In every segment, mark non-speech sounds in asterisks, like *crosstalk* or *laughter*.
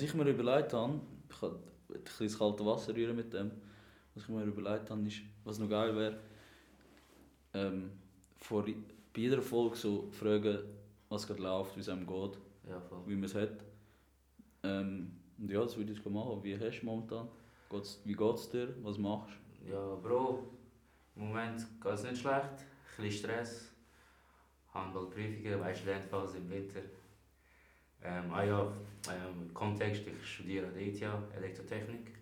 was ich mir überlegt habe, ich kann ein bisschen ins kalte Wasser rühren mit dem, was ich mir überlegt habe, ist, was noch geil wäre, ähm, vor, bei jeder Folge so fragen, was gerade läuft, wie es einem geht, Ja, wie man es hat. Ähm, und ja, das würde ich machen. Wie hast du momentan? Geht's, wie geht es dir? Was machst Ja, Bro, im Moment geht es nicht schlecht. Ein bisschen Stress. Handballprüfungen, weißt du, Lernphase im Winter. Ähm, ah ja, ähm, Kontext, ich studiere an der ETH Elektrotechnik.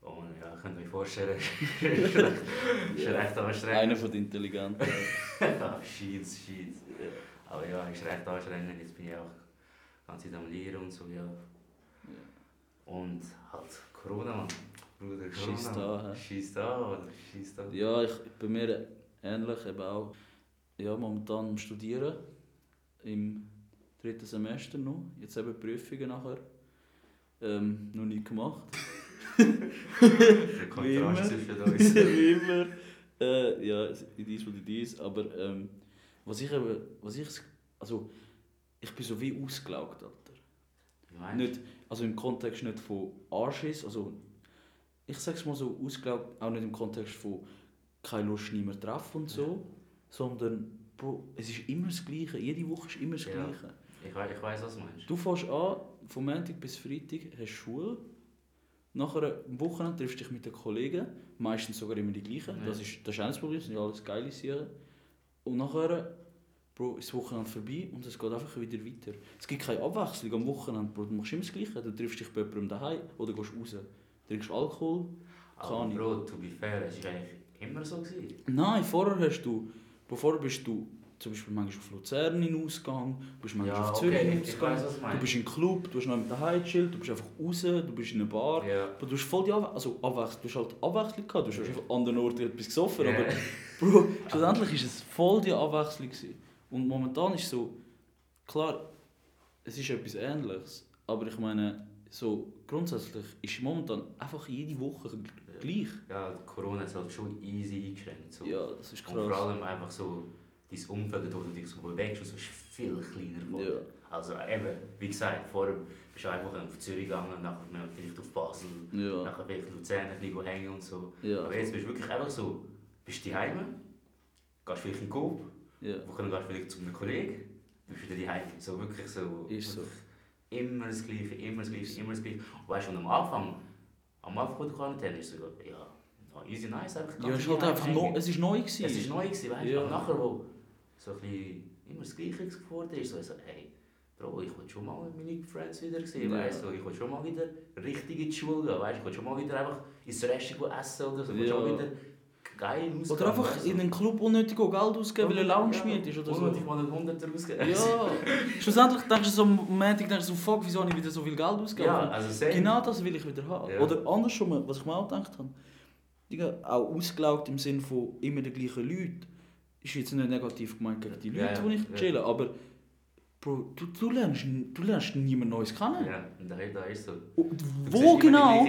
Und ja, könnt ihr euch vorstellen, *laughs* ist recht, ist recht anstrengend. Einer von den Intelligenten. *laughs* Ja, shit, shit. Aber ja, ist recht anstrengend. Jetzt bin ich auch die ganze Zeit am Lehren und so, ja. Und halt Corona, Mann. Bruder, Corona. Schießt da, hä? Schießt da, oder? Schießt da. Ja, ich, bei mir ähnlich eben auch. Ja, momentan am Studieren. Im dritten Semester noch. Jetzt eben Prüfungen nachher. Ähm, noch nicht gemacht. Der *laughs* Wie immer. Kontrast zwischen *laughs* uns. Wie immer. Äh, ja, is what it is. Aber ähm, was ich eben, was ich, also ich bin so wie ausgelaugt, Alter. Du? Nicht, also im Kontext nicht von Arschiss, also ich sag's mal so ausgelaugt, auch nicht im Kontext von keine Lust nie mehr treffen und so, sondern Bro, es ist immer das Gleiche, jede Woche ist immer das Ja. Ich, wei- ich weiss, was du meinst. Du fährst an, von Montag bis Freitag hast du Schule, nachher am Wochenende triffst du dich mit den Kollegen, meistens sogar immer die gleichen, Ja. das ist das ist auch das Problem, das sind ja alles geile Sachen. Und nachher, Bro, ist das Wochenende vorbei und es geht einfach wieder weiter. Es gibt keine Abwechslung am Wochenende, Bro, du machst immer das Gleiche, du triffst dich bei jemandem daheim oder gehst raus, trinkst Alkohol, Aber Keine. Bro, to be fair, es war eigentlich immer so. Gewesen. Nein, vorher hast du, bevor bist du zum Beispiel manchmal auf Luzern in Ausgang, du bist manchmal Ja, auf Zürich in okay, ich Ausgang, was du bist im Club, du hast noch mit daheim gechillt, du bist einfach raus, du bist in einer Bar. Ja. Aber du hast voll die Abwe also Abwechslung, du hast halt Abwechslung gehabt, du hast einfach an anderen Orten etwas gesoffen, Ja. aber Bro, schlussendlich war es voll die Abwechslung. Gewesen. Und momentan ist so, klar, es ist etwas Ähnliches, aber ich meine, so grundsätzlich ist momentan einfach jede Woche gleich. Ja, Corona ist halt schon easy eingeschränkt. So. Ja, das ist Und vor krass. allem einfach so, dein Umfeld, wo du dich so bewegst, ist viel kleiner geworden. Ja. Also eben, wie gesagt, vorher bist du einfach auf Zürich gegangen, nachher vielleicht auf Basel, Ja, nachher vielleicht Luzern ein bisschen hängen und so. ja, Aber jetzt bist du wirklich einfach so, bist du daheim, gehst vielleicht in den Coop, ja. Wochen gehst du vielleicht zu einem Kollegen, bist wieder daheim. So wirklich so. Ist so. Immer das Gleiche, immer das Gleiche, immer das Gleiche. Und weißt du, am Anfang, am Anfang der Quarantäne ist so, ja, no, easy nice, einfach Ja, es ist halt einfach neu, es ist neu gewesen. Es war neu, gewesen, weißt du, Ja. nachher, wo so ein bisschen immer das Gleiche geworden ist, so, ich so, hey, Bro, ich will schon mal meine Friends wieder sehen, Ja. weißt du, ich will schon mal wieder richtig in die Schule gehen, weißt du, ich will schon mal wieder einfach ins Restaurant essen oder so, ich will Ja. schon mal wieder geil ausgehen, Oder einfach weißt du. in einen Club unnötig Geld ausgeben, weil er Lounge-Miet ist oder so. Unnötig mal einen Hunderter ausgeben. Ja, *laughs* schlussendlich denkst du so am Montag, denkst du so, fuck, wieso habe ich wieder so viel Geld ausgegeben? Ja, also same. Genau das will ich wieder haben. Ja. Oder andersrum, was ich mir auch gedacht habe, auch ausgelaugt im Sinne von immer den gleichen Leuten, ist jetzt nicht negativ gemeint gegen die Ja, Leute, ja, die ich ja. chillen, aber Bro, du, du, lernst, du lernst niemand Neues kennen. Ja, und da, da ist so. Und Du Wo genau,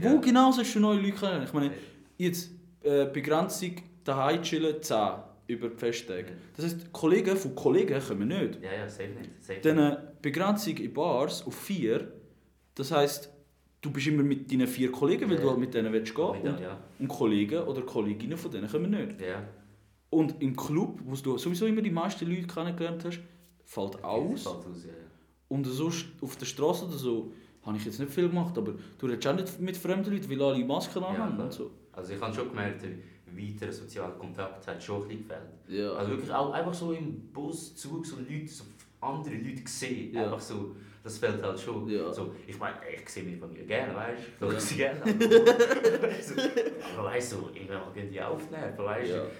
wo ja. genau sollst du neue Leute kennen? Ich meine, Ja. jetzt äh, Begrenzung daheim chillen 10 über die Festtage. Ja. Das heisst, Kollegen von Kollegen kommen nicht. Ja, ja, safe nicht. Safe Dann eine Begrenzung in Bars auf 4, das heisst, du bist immer mit deinen vier Kollegen, weil Ja. du halt mit denen willst gehen nicht. und, Ja, und Kollegen oder Kolleginnen von denen kommen nicht. ja. Und im Club, wo du sowieso immer die meisten Leute kennengelernt hast, fällt Fällt aus. aus, ja. Und sonst auf der Straße oder so habe ich jetzt nicht viel gemacht, aber du redest auch nicht mit fremden Leuten, weil alle Masken anhaben klar. und so. Also ich habe schon gemerkt, der weitere soziale Kontakt hat schon ein bisschen gefällt. Ja. Also wirklich auch einfach so im Bus, Zug, so Leute, so andere Leute sehen. Ja. Einfach so, das fällt halt schon. Ja. So, ich meine, ich sehe meine Familie gerne, weißt du? Ich Ja. ja. sie gerne. Aber, *laughs* so, aber weißt du, irgendwann gehen die aufnerven, weißt du?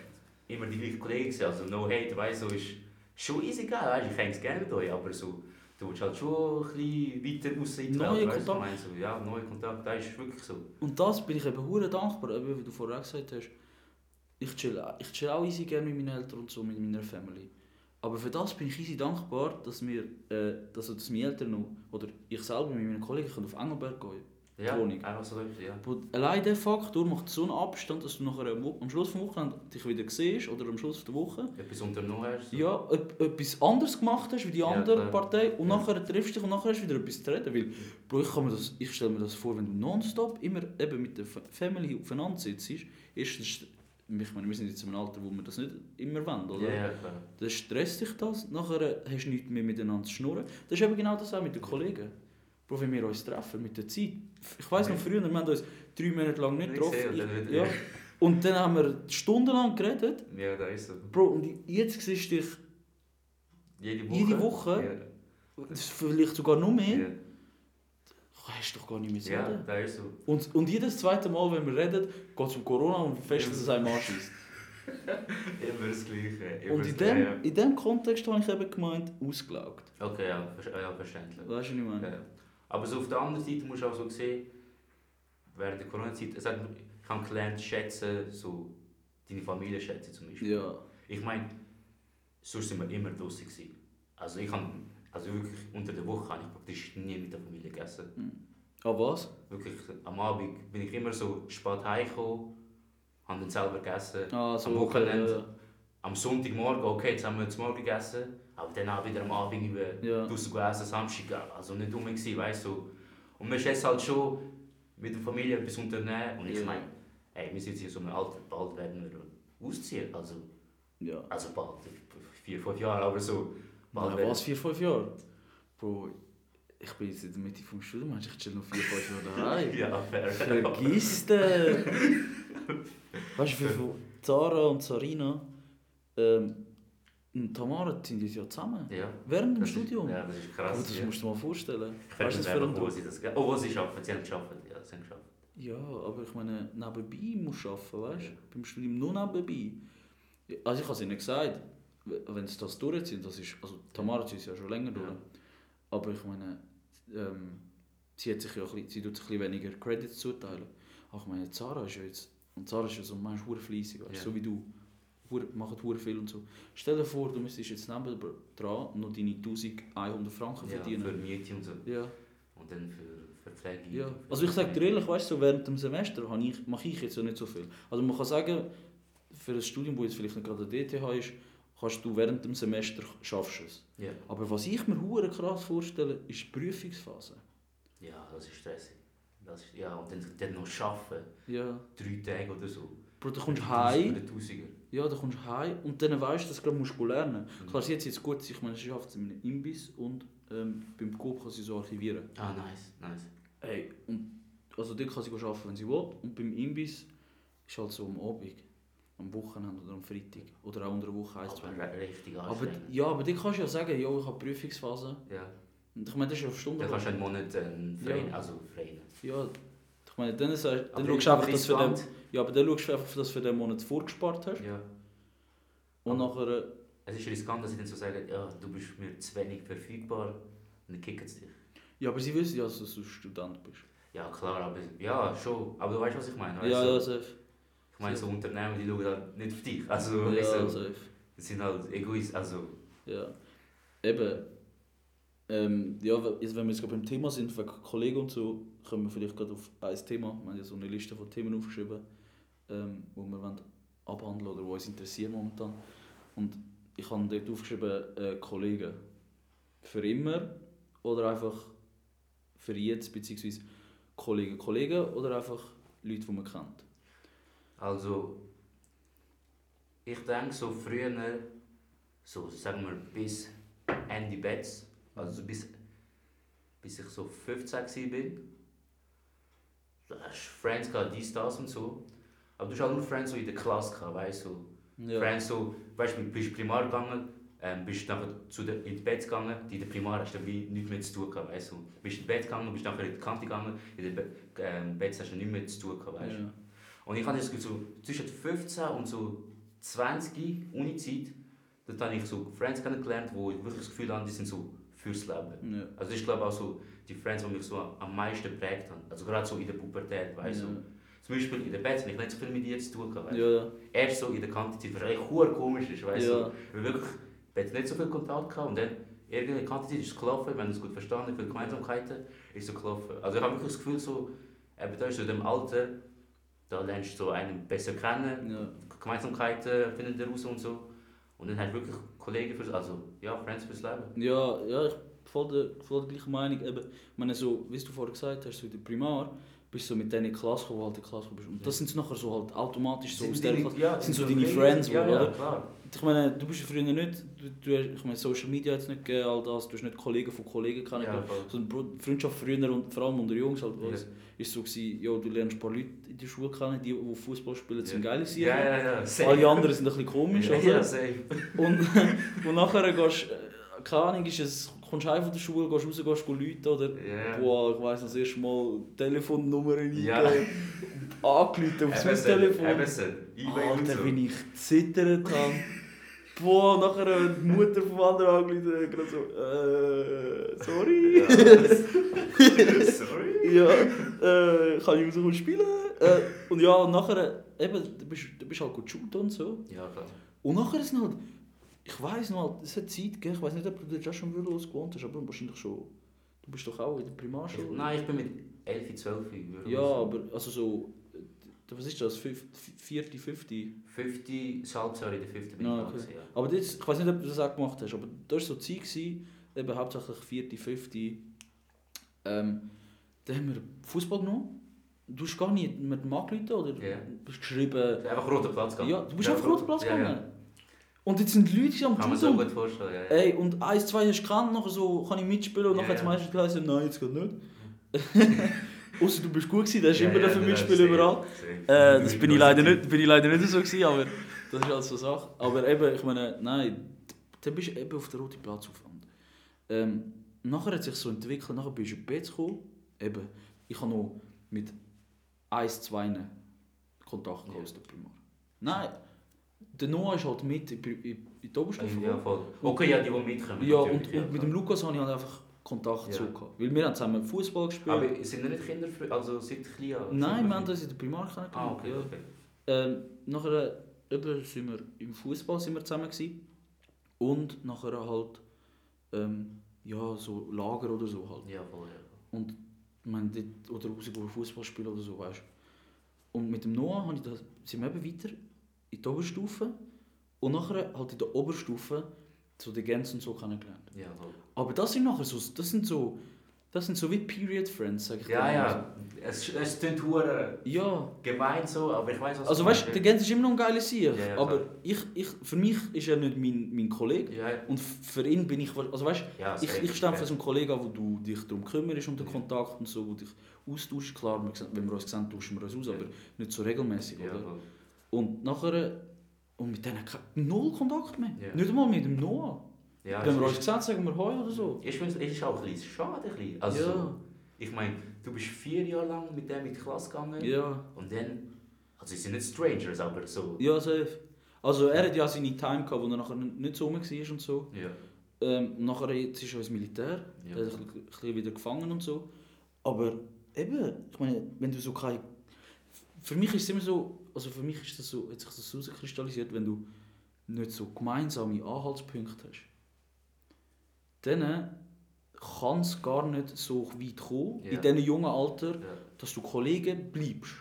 Immer die gleichen Kollegen sehen, also no hate, weißt so ist schon easy geil, weißt? Ich hänge es gerne mit euch, aber so, du willst halt schon ein bisschen weiter raus in die Neue Welt, weißt. Ich meine, so, ja, neue Kontakte, das ist wirklich so. Und das bin ich eben hure dankbar, eben, wie du vorher gesagt hast. Ich chill, ich chill auch easy gerne mit meinen Eltern und so, mit meiner Family. Aber für das bin ich easy dankbar, dass wir, äh, dass, dass meine Eltern noch, oder ich selber mit meinen Kollegen können auf Engelberg gehen Ja, Wohnung. einfach so richtig, ja. Allein der Faktor macht so einen Abstand, dass du nachher am Schluss vom Wochenende dich wieder siehst oder am Schluss der Woche. Etwas unternommen hast. so. Ja, etwas anderes gemacht hast wie die Ja, andere klar. Partei und Ja. nachher triffst du dich und nachher hast du wieder etwas zu reden. Weil, Bro, ich, kann mir das, ich stelle mir das vor, wenn du nonstop immer eben mit der Fa- Family aufeinander sitzt, erstens, ich meine, wir sind jetzt in einem Alter, wo wir das nicht immer wollen, oder? Ja, ja. Dann stresst dich das, nachher hast du nichts mehr miteinander zu schnurren. Das ist eben genau das auch mit den Kollegen. Bro, wenn wir uns treffen mit der Zeit. Ich weiss noch früher, wir haben uns drei Monate lang nicht getroffen. gesehen, und dann wieder- ja. Und dann haben wir stundenlang geredet. Ja, da ist so. Bro, und jetzt siehst du dich Jede Woche. Jede Woche? das ist vielleicht sogar noch mehr. Ja, Hast du doch gar nicht mehr zu ja. reden. ja da ist so. Und, und jedes zweite Mal, wenn wir reden, geht es um Corona und fest dass es einem anschießt. *laughs* Immer das Gleiche. Immer Und in dem, in dem Kontext habe ich eben gemeint, ausgelaugt. Okay, ja, ja verständlich. Weißt du, was ich meine? Ja. Aber so auf der anderen Seite musst du auch so sehen, während der Corona-Zeit, ich habe gelernt, schätzen, so deine Familie schätzen zum Beispiel. Ja. Ich meine, sonst sind wir immer draußen gewesen. Also ich habe, also wirklich unter der Woche habe ich praktisch nie mit der Familie gegessen. Aber was? Wirklich, am Abend bin ich immer so spät heimgekommen, habe dann selber gegessen. Ah, so, Am Wochenende. okay, Am Sonntagmorgen, okay, jetzt haben wir zum Morgen gegessen, aber dann auch wieder am Abend über Ja. draussen gegessen, Samstag, also nicht dumm gewesen, weißt du. Und man schätzt halt schon mit der Familie etwas unternehmen und ich Ja. meine, ey, wir sind jetzt in so einem Alter, bald werden wir ausziehen, also, Ja. also bald, vier, fünf Jahre, aber so. Bald werden- was, vier, fünf Jahre? Bro, ich bin jetzt in der Mitte vom Studium, ich chill noch vier, fünf Jahre daheim. Ja, fair. Vergiss das! *laughs* weißt du, wie viel Zara und Sarina ähm, und Tamara sind jetzt ja zusammen? Ja. Während dem Das ist- Studium? Ja, das ist krass. das ja. musst du dir mal vorstellen. Ich Weißt du, für ein wo sie das... Oh, wo sie arbeiten, sie haben geschafft, ja, sie haben geschafft. Ja, aber ich meine, nebenbei musst du arbeiten, weißt du? Beim Studium nur nebenbei. Ja, Also ich habe es ihnen gesagt, wenn sie das durchziehen, das ist, also Tamara zieht es ja schon länger durch, Ja. aber ich meine, ähm, sie, hat sich ja ein bisschen, sie tut sich ein bisschen weniger Credits zuteilen. Aber ich meine, Zara ist ja jetzt, und Zara ist ja so ein Mensch, fleissig, weißt, Ja. so wie du, macht hure viel und so. Stell dir vor, du müsstest jetzt neben dran noch deine 1100 Franken Ja, für verdienen. Miete und so. Ja. Und dann für Verpflegung. Ja, also ich sage dir ehrlich, weißt du, während dem Semester ich, mache ich jetzt ja nicht so viel. Also man kann sagen, für ein Studium, das jetzt vielleicht nicht gerade der DTH ist, kannst du während dem Semester schaffst es. Ja. Aber was ich mir hure krass vorstelle, ist die Prüfungsphase. Ja, das ist stressig. Das ist, ja, und dann, dann noch arbeiten. Ja. Drei Tage oder so. Bro, du kommst Für heim, ja, du kommst heim und dann weißt du, dass du musst lernen musst. Klar, sie hat jetzt gut, ich meine, sie es in einem Imbiss und ähm, beim Coop kann sie so archivieren. Ah, nice, nice. Hey, und also dort kann sie arbeiten, wenn sie will. Und beim Imbiss ist halt so am Abend, am Wochenende oder am Freitag. Oder auch unter der Woche eins, zwei richtig Aber, ja, aber dort kannst du ja sagen, ja, ich habe Prüfungsphase. Ja. Und ich meine, das ist ja auf Stunden. Dann kannst du einen Monat ähm, frei, Ja. also frei. Ja, ich meine, dann, ist, dann schaust du einfach, dass du für den. Ja, aber dann schaust du einfach, dass du für den Monat vorgespart hast. Ja. Und Aber- nachher, äh, Es ist riskant, dass sie dann so sagen, ja, du bist mir zu wenig verfügbar. Und dann kicken sie dich. ja, aber sie wissen ja, dass du Student bist. Ja, klar, aber ja, schon. Aber du weißt, was ich meine. Weißt ja, du? ja, safe. Ich meine, so Unternehmen, die schauen halt nicht auf dich. Also, Ja, du, safe. die sind halt Egoist. Also, Ja. Eben. Ähm, ja, jetzt, wenn wir jetzt gerade beim Thema sind, wegen Kollegen und so, können wir vielleicht gerade auf ein Thema, wir haben ja so eine Liste von Themen aufgeschrieben, ähm, wo wir wollen abhandeln oder die uns interessieren momentan. Und ich habe dort aufgeschrieben, äh, Kollegen. Für immer oder einfach für jetzt, beziehungsweise Kollegen, Kollegen oder einfach Leute, die man kennt. Also, ich denke so früher, so sagen wir bis Ende Betts, also bis, bis ich so 15 war, da hast Friends gehabt, dies, das und so. Aber du hast auch nur Friends so in der Klasse gehabt, weißt du. Ja. Friends so, weißt du, bist Primar gegangen, ähm, bist nachher zu der, in die Bett gegangen, die in der Primar hast du nichts mehr zu tun gehabt, weißt du. Bist in die Bett gegangen, bist nachher in die Kante gegangen, in der Be ähm, Bett hast du nichts mehr zu tun gehabt, weißt du. Ja. Und ich hatte das Gefühl, so zwischen 15 und so 20 Uni-Zeit, dort habe ich so Friends kennengelernt, wo ich wirklich das Gefühl habe, die sind so fürs Leben. Ja. Also ich glaube auch so die Friends, die mich so am meisten geprägt haben. Also gerade so in der Pubertät, weißt du. Zum Beispiel in der habe ich nicht so viel mit dir zu tun gehabt. Ja. Erst so in der Kantenzeit, was eigentlich hure komisch ist, weißt Ja. du. Wir wirklich, wir hatten nicht so viel Kontakt gehabt und dann irgendwie in der Kantenzeit ist es gelaufen, wir haben uns gut verstanden, viele Gemeinsamkeiten, ist so gelaufen. Also ich habe wirklich das Gefühl so, eben da ist so in dem Alter, da lernst du so einen besser kennen, Ja. Gemeinsamkeiten finden raus und so. Und dann hast du wirklich Kollegen fürs, also ja, Friends fürs Leben. Ja, ja, ich voll der, voll der gleichen Meinung. Eben, ich meine, so, wie du vorher gesagt hast, so in der Primar, bist du so mit die Klasse gekommen, wo halt in der Klasse bist. Und das sind nachher so halt automatisch so aus der deine- Klasse. ja, sind so deine Friends, ja, oder? ja, klar. Ich meine, du bist ja früher nicht, du, du, hast- ich meine, Social Media hat es nicht gegeben, all das, du hast nicht Kollegen von Kollegen Ja, kennengelernt. voll. So eine Bro- Freundschaft früher und vor allem unter Jungs halt, Ja. was, ist so gewesen, ja, du lernst ein paar Leute in der Schule kennen, die, die Fußball spielen, sind Ja. geile Siege. Ja, ja, ja. safe. Alle anderen sind ein bisschen komisch, ja, oder? ja, safe. Und, *laughs* und nachher gehst du, keine Ahnung, ist es, kommst du heim von der Schule, gehst raus, gehst Leute oder Ja. boah, ich weiss das erste Mal Telefonnummer eingegeben, Ja. angerufen aufs Eben so, Haustelefon. eben so. E-Mail und Alter, so. wie ich zittert habe. Boah, nachher die Mutter vom anderen und gerade so, äh, sorry. *laughs* Sorry. ja, äh, kann ich rauskommen spielen? Äh, und ja, und nachher, eben, du bist, du bist halt gut shooten und so. Ja, klar. Und nachher sind halt, ich weiss noch, es hat Zeit gegeben, ich weiss nicht, ob du auch schon Würlos gewohnt hast, aber wahrscheinlich schon. Du bist doch auch in der Primarschule. Nein, ich bin mit 11, 12. würde ich Ja, aber also so, was ist das, vierte, fünfte? 50, das Halbjahr in der 5. bin Ah, ich okay. gewesen, ja. Aber das, ich weiß nicht, ob du das auch gemacht hast, aber da war so Zeit, gewesen, eben hauptsächlich vierte, fünfte. Ähm, da haben wir Fußball genommen. Du hast gar nicht mit dem angerufen oder Ja. bist geschrieben. Einfach roter Platz gegangen. Ja, du bist Ja, auf den roten Platz ja, gegangen. Ja. Und jetzt sind die Leute hier am Kann man so gut vorstellen, ja. ja. Ey, und eins, zwei hast du gekannt, nachher so, kann ich mitspielen und Ja, nachher ja. meistens geheißen, nein, jetzt geht nicht. *laughs* Außer du bist gut gewesen, hast Ja, immer ja, dafür mitspielen überall. Äh, das bin ich, leider nicht, bin ich leider nicht so gewesen, aber das ist halt so Sache. Aber eben, ich meine, nein, dann bist du eben auf den roten Platz aufgewandt. Ähm, nachher hat sich so entwickelt, nachher bist du in die BZ gekommen. Eben, ich habe noch mit 1, 2 Kontakt gehabt aus der Primar. Nein, der Noah ist halt mit in, in, in die Oberstufe Ja, voll. Okay, ja, die, die mitkommen. Ja, und, und mit dem Lukas habe ich halt einfach Kontakt Ja. gehabt. Weil wir haben zusammen Fußball gespielt. Aber sind nicht Kinder, also seit klein? Nein, wir haben das in der Primar kennengelernt. Ah, okay, ja. okay. Ähm, nachher eben, sind wir im Fußball sind wir zusammen gewesen. und nachher halt ähm, ja so Lager oder so halt. Ja, voll, ja. Und dort, oder rausgehen Fußball spielen oder so, weißt Und mit dem Noah habe ich das, sind wir eben weiter in die Oberstufe und nachher halt in der Oberstufe so die Gänse und so kennengelernt. Ja, voll. Aber das sind nachher so, das sind so, das sind so wie Period Friends, sag ich Ja, ja. Es, es klingt hure Ja, gemein so, aber ich weiß was also du weißt du, der Gens ist immer noch ein geiler Sieg, Ja, ja, aber klar. ich, ich, für mich ist er nicht mein, mein Kollege Ja, und für ihn bin ich, also weißt ja, ich, ich stehe für so einen Kollegen wo du dich darum kümmerst um den. Kontakt und so, wo dich austauschst, klar, wenn wir uns sehen, tauschen wir uns aus, aber nicht so regelmäßig, oder? voll. Und nachher, und mit denen null Kontakt mehr, Ja. nicht einmal mit dem Noah. Ja, wenn wir uns gesehen sagen wir Hoi oder so. Ich finde es ist auch ein bisschen schade. Ein bisschen. Also, ja, Ich meine, du bist vier Jahre lang mit dem in die Klasse gegangen ja, und dann, also sie sind nicht Strangers, aber so. ja, safe. Also er hat ja seine Time gehabt, wo er nachher nicht so rum war und so. Ja. Ähm, nachher jetzt ist er ins Militär, Ja. er ist ein bisschen wieder gefangen und so. Aber eben, ich meine, wenn du so kein... Für mich ist es immer so, also für mich ist das so, hat sich das herauskristallisiert, wenn du nicht so gemeinsame Anhaltspunkte hast. Dann kann es gar nicht so weit kommen, Ja. in diesem jungen Alter, Ja. dass du Kollegen bleibst.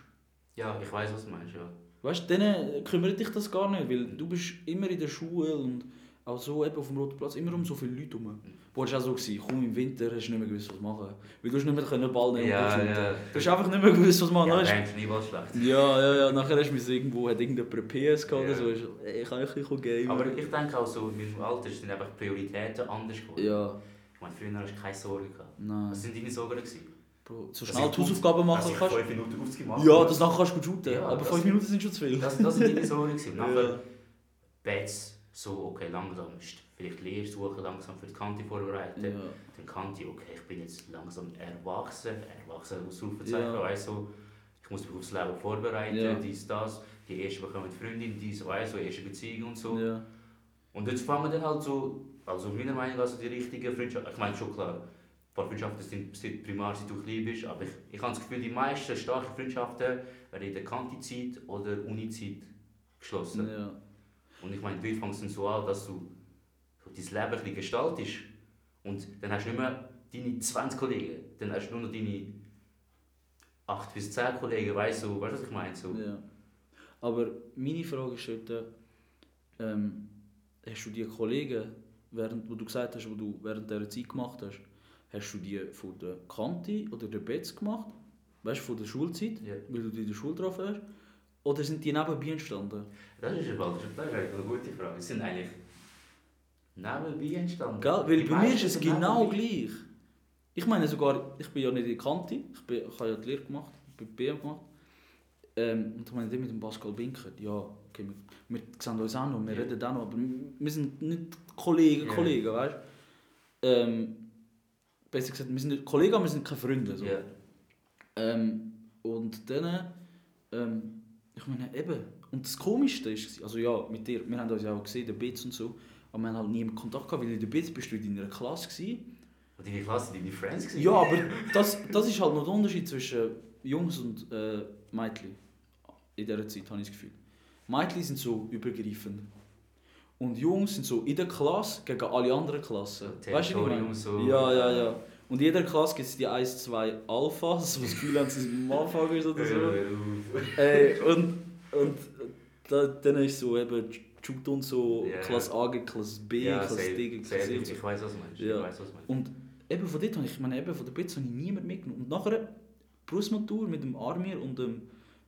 ja, ich weiß, was du meinst, ja. Weißt du, dann kümmert dich das gar nicht, weil du bist immer in der Schule und auch so eben auf dem Roten Platz immer um so viele Leute herum. Wo es auch so komm im Winter hast du nicht mehr gewusst, was machen. Weil du hast nicht mehr Ball nehmen Ja, und ja. Du hast einfach nicht mehr gewusst, was machen. Ja, Ja, der Schneeball schlecht. ja, ja, ja, nachher hast du irgendwo, hat irgendjemand PS gehabt oder Ja. so, ich kann ein bisschen gamen. Aber ich denke auch so, in meinem Alter sind einfach Prioritäten anders geworden. Ja, Ich meine, früher hast du keine Sorgen gehabt. nein. Was sind deine Sorgen? Gewesen? Bro, so Dass schnell die Hausaufgaben machen ich kannst. fünf Minuten ausgemacht Ja, das nachher kannst du gut shooten, Ja, aber das- 5 Minuten sind schon zu viel. Das, das sind deine Sorgen. gewesen. *laughs* Nachher Bets, so, okay, langsam ist vielleicht Lehre suchen, langsam für die Kante vorbereiten. Ja. Dann Kante, okay, ich bin jetzt langsam erwachsen, erwachsen Ausrufezeichen, Ja. du, ich muss mich aufs Leben vorbereiten, Ja. dies, das. Die erste bekommen Freundin, dies, du, erste Beziehung und so. Ja. Und jetzt fangen dann halt so, also meiner Meinung nach, also die richtigen Freundschaften, ich meine schon klar, ein paar Freundschaften sind sind primär, seit du klein bist, aber ich, ich habe das Gefühl, die meisten starken Freundschaften werden in der Kantizeit oder Unizeit geschlossen. Ja. Und ich meine, fängt es dann so an, dass du so dein Leben ein bisschen gestaltest. Und dann hast du nicht mehr deine 20 Kollegen, dann hast du nur noch deine 8 bis 10 Kollegen, weißt du, weißt du, was ich meine? So. Ja. Aber meine Frage ist heute, ähm, hast du die Kollegen, während, wo du gesagt hast, wo du während dieser Zeit gemacht hast, hast du die von der Kante oder der Betz gemacht? Weißt du, von der Schulzeit, Ja. weil du die in der Schule getroffen hast? Oder sind die nebenbei entstanden? Das ist, eine, das ist eine gute Frage. Sind eigentlich nebenbei entstanden. Gell? Weil bei mir ist es genau gleich. Ich meine sogar, ich bin ja nicht in der Kante, ich, bin, ich habe ja die Lehre gemacht, ich bin BM gemacht. Ähm, und ich meine, mit dem Pascal Binker, ja, okay, wir, wir sehen uns auch noch, wir Ja. reden auch noch, aber wir sind nicht Kollegen, Ja. Kollegen, weißt du? Ähm, besser gesagt, wir sind nicht Kollegen, aber wir sind keine Freunde. So. Ja. Ähm, und dann, ähm, ich meine, eben, und das Komischste ist, also ja, mit dir, wir haben uns ja auch gesehen, der Bits und so, aber wir haben halt nie mehr Kontakt gehabt, weil in der Bits bist du in deiner Klasse gewesen. Und deine Klasse, deine Friends gewesen? Ja, aber das, das ist halt noch der Unterschied zwischen Jungs und äh, Mädchen. In dieser Zeit habe ich das Gefühl. Mädchen sind so übergreifend. Und Jungs sind so in der Klasse gegen alle anderen Klassen. Weißt du, so. Ja, ja, ja. Und in jeder Klasse gibt es die 1, 2 Alphas, die das Gefühl haben, sie sind ist oder so. Ey, und und da, dann ist so eben Jude und so Ja. Klasse A gegen Klasse B, Ja, Klasse safe, D gegen. Klasse C. Ich, weiß, was du meinst. Ja. Ich weiß, was du meinst. Und eben von dort habe ich, ich meine, eben von der Bits habe ich niemand mitgenommen. Und nachher Berufsmatur mit dem Armir und dem,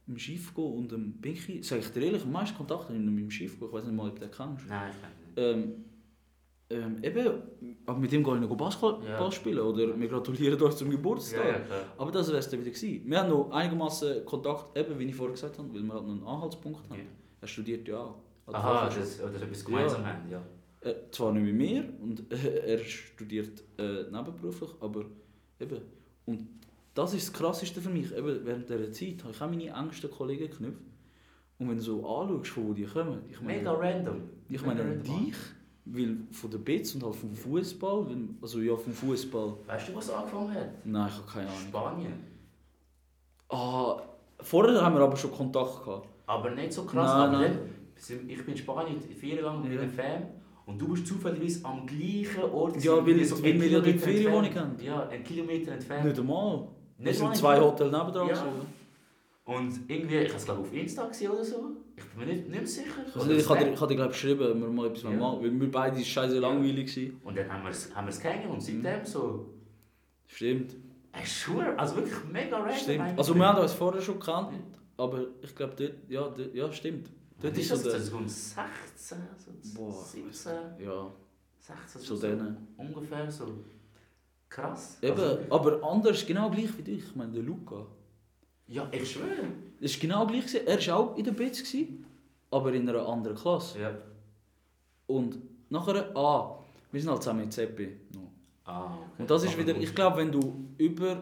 dem Schiffgo und dem Binky, sage ich dir ehrlich, am meisten Kontakt habe ich mit dem Schiffgo, ich weiß nicht mal, ob du den kennst. Nein, ich nicht. Ähm, ähm, eben, aber mit dem gehe ich noch Basketball Ja. Spielen oder wir gratulieren euch zum Geburtstag. Ja, ja. Aber das wäre es dann wieder gewesen. Wir haben noch einigermaßen Kontakt, eben wie ich vorher gesagt habe, weil wir halt noch einen Anhaltspunkt haben. Er studiert ja auch. Aha, das, oder etwas gemeinsam haben, ja. Äh, zwar nicht mit mir, und äh, *laughs* er studiert äh, nebenberuflich, aber eben. Und das ist das Krasseste für mich. Eben, während dieser Zeit habe ich auch meine engsten Kollegen geknüpft. Und wenn du so anschaust, von wo die kommen, ich meine, Mega random. ich Mega meine random. Weil von der Bits und halt vom Fußball, also ja, vom Fußball. Weißt du, was angefangen hat? Nein, ich habe keine Ahnung. Spanien. Ah, vorher haben wir aber schon Kontakt gehabt. Aber nicht so krass. Nein, aber nein. dann- ich bin in Spanien vier Jahre lang mit Ja. einem Fan und du bist zufälligerweise am gleichen Ort. Ja, weil- so weil wir ja die Kilometer Ferienwohnung haben. Ja, einen Kilometer entfernt. Nicht einmal. Wir Nicht sind mal zwei. Hotels nebendran. Ja. Und irgendwie, ich habe es glaube auf Insta gesehen oder so. Ich bin mir nicht, nicht mehr sicher. Ich, nicht, ich habe dir, ich hab dir glaub, geschrieben, wir mal etwas Ja. machen, weil wir beide scheiße langweilig waren. Und dann haben wir es haben wir's und Mhm. seitdem so. Stimmt. Ey, sure, also wirklich mega random. stimmt. Also wir haben uns vorher schon gekannt, aber ich glaube dort, ja, dort, ja stimmt. Dort ist so das? der... Das ist um 16, so Boah, 17, Ja, 16, so denen. ungefähr so. Krass. Eben, Also, aber anders, genau gleich wie dich. Ich meine, der Luca. Ja, ich schwöre. Das war genau gleich. gewesen. Er war auch in der gewesen, aber in einer anderen Klasse. Ja. Und nachher, ah, wir sind halt zusammen in Zeppi. noch. Ah, okay. Und das ist Aber wieder, ich glaube, wenn du über,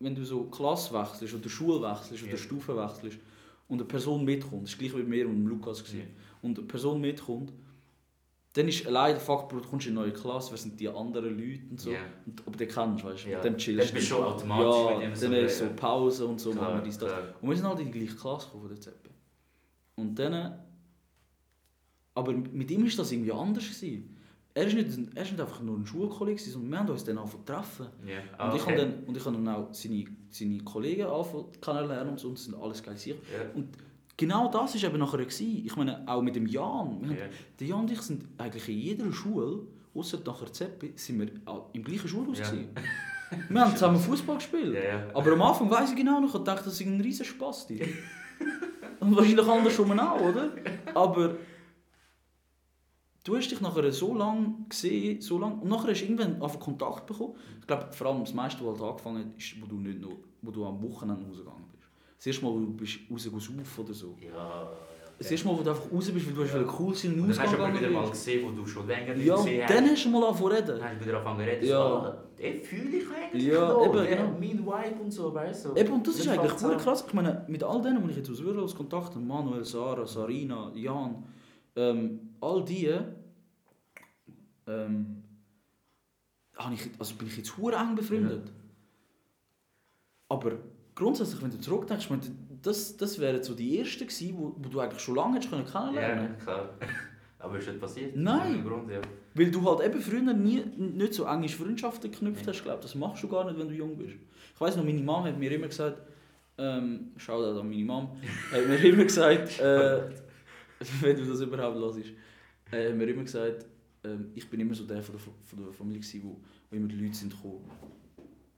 wenn du so Klasse wechselst oder Schule wechselst oder Ja. Stufe wechselst und eine Person mitkommt, das ist gleich wie mit mir und Lukas gewesen, Ja. und eine Person mitkommt, dann ist allein der Fakt, Bro, du kommst in eine neue Klasse, wer sind die anderen Leute und so, Ja. und ob du den kennst, weißt du, Ja. mit dem chillst Dann bist du schon automatisch ja, mit ihm so, dann so. Pause und so, Klar, machen wir dies, das. Und wir sind halt in die gleiche Klasse gekommen von der ZP. Und dann, aber mit ihm war das irgendwie anders. Gewesen. Er ist nicht, er ist nicht einfach nur ein Schulkollege, sondern wir haben uns dann angefangen zu treffen. Und, Ah, ich habe okay. dann, und ich habe dann auch seine, seine Kollegen angefangen kennenlernen und so, und sind alles geil sicher. Ja. Und genau das war eben nachher. Gewesen. Ich meine, auch mit dem Jan. Wir haben. Der Jan und ich sind eigentlich in jeder Schule, außer nachher Zeppi, sind wir im gleichen Schulhaus. Gewesen. Wir haben zusammen Fußball gespielt. Ja. Aber am Anfang weiss ich genau noch, ich dachte, das ist ein riesen Spaß. *laughs* Und wahrscheinlich andersrum auch, oder? Aber du hast dich nachher so lange gesehen, so lange, und nachher hast du irgendwann einfach Kontakt bekommen. Ich glaube, vor allem das meiste, was halt angefangen hat, ist, wo du, nicht noch, wo du am Wochenende rausgegangen bist. Das erste Mal, wo du bist rausgegangen oder so. Ja, ja. Das erste Mal, wo du einfach raus bist, weil du Ja. ja. cool sein und dann hast du aber wieder mal gesehen, wo du schon länger nicht Ja, gesehen und dann hast du mal angefangen zu reden. Dann hast du wieder angefangen zu reden. Ja. Ah, den fühle ich eigentlich Ja, noch. eben, genau. Mein Vibe und so, weißt du. Eben, und das ist Dann eigentlich an. krass. Ich meine, mit all denen, die ich jetzt aus Würlos Kontakt habe, Manuel, Sarah, Sarina, Jan, ähm, all die, ähm, ich, also bin ich jetzt eng befreundet. Aber grundsätzlich, wenn du zurückdenkst, meine, das, das wären so die ersten gewesen, wo, wo du eigentlich schon lange hättest können Ja, klar. *laughs* Aber ist nicht passiert? Nein. Grund, ja. Weil du halt eben früher nie, nicht so enge Freundschaften geknüpft Ja. hast, glaube Das machst du gar nicht, wenn du jung bist. Ich weiß noch, meine Mama hat mir immer gesagt, ähm, Shoutout an meine Mom, *laughs* hat mir immer gesagt, äh, *laughs* wenn du das überhaupt hörst, äh, hat mir immer gesagt, ähm, ich bin immer so der von der, von der Familie gewesen, wo, wo immer die Leute sind gekommen.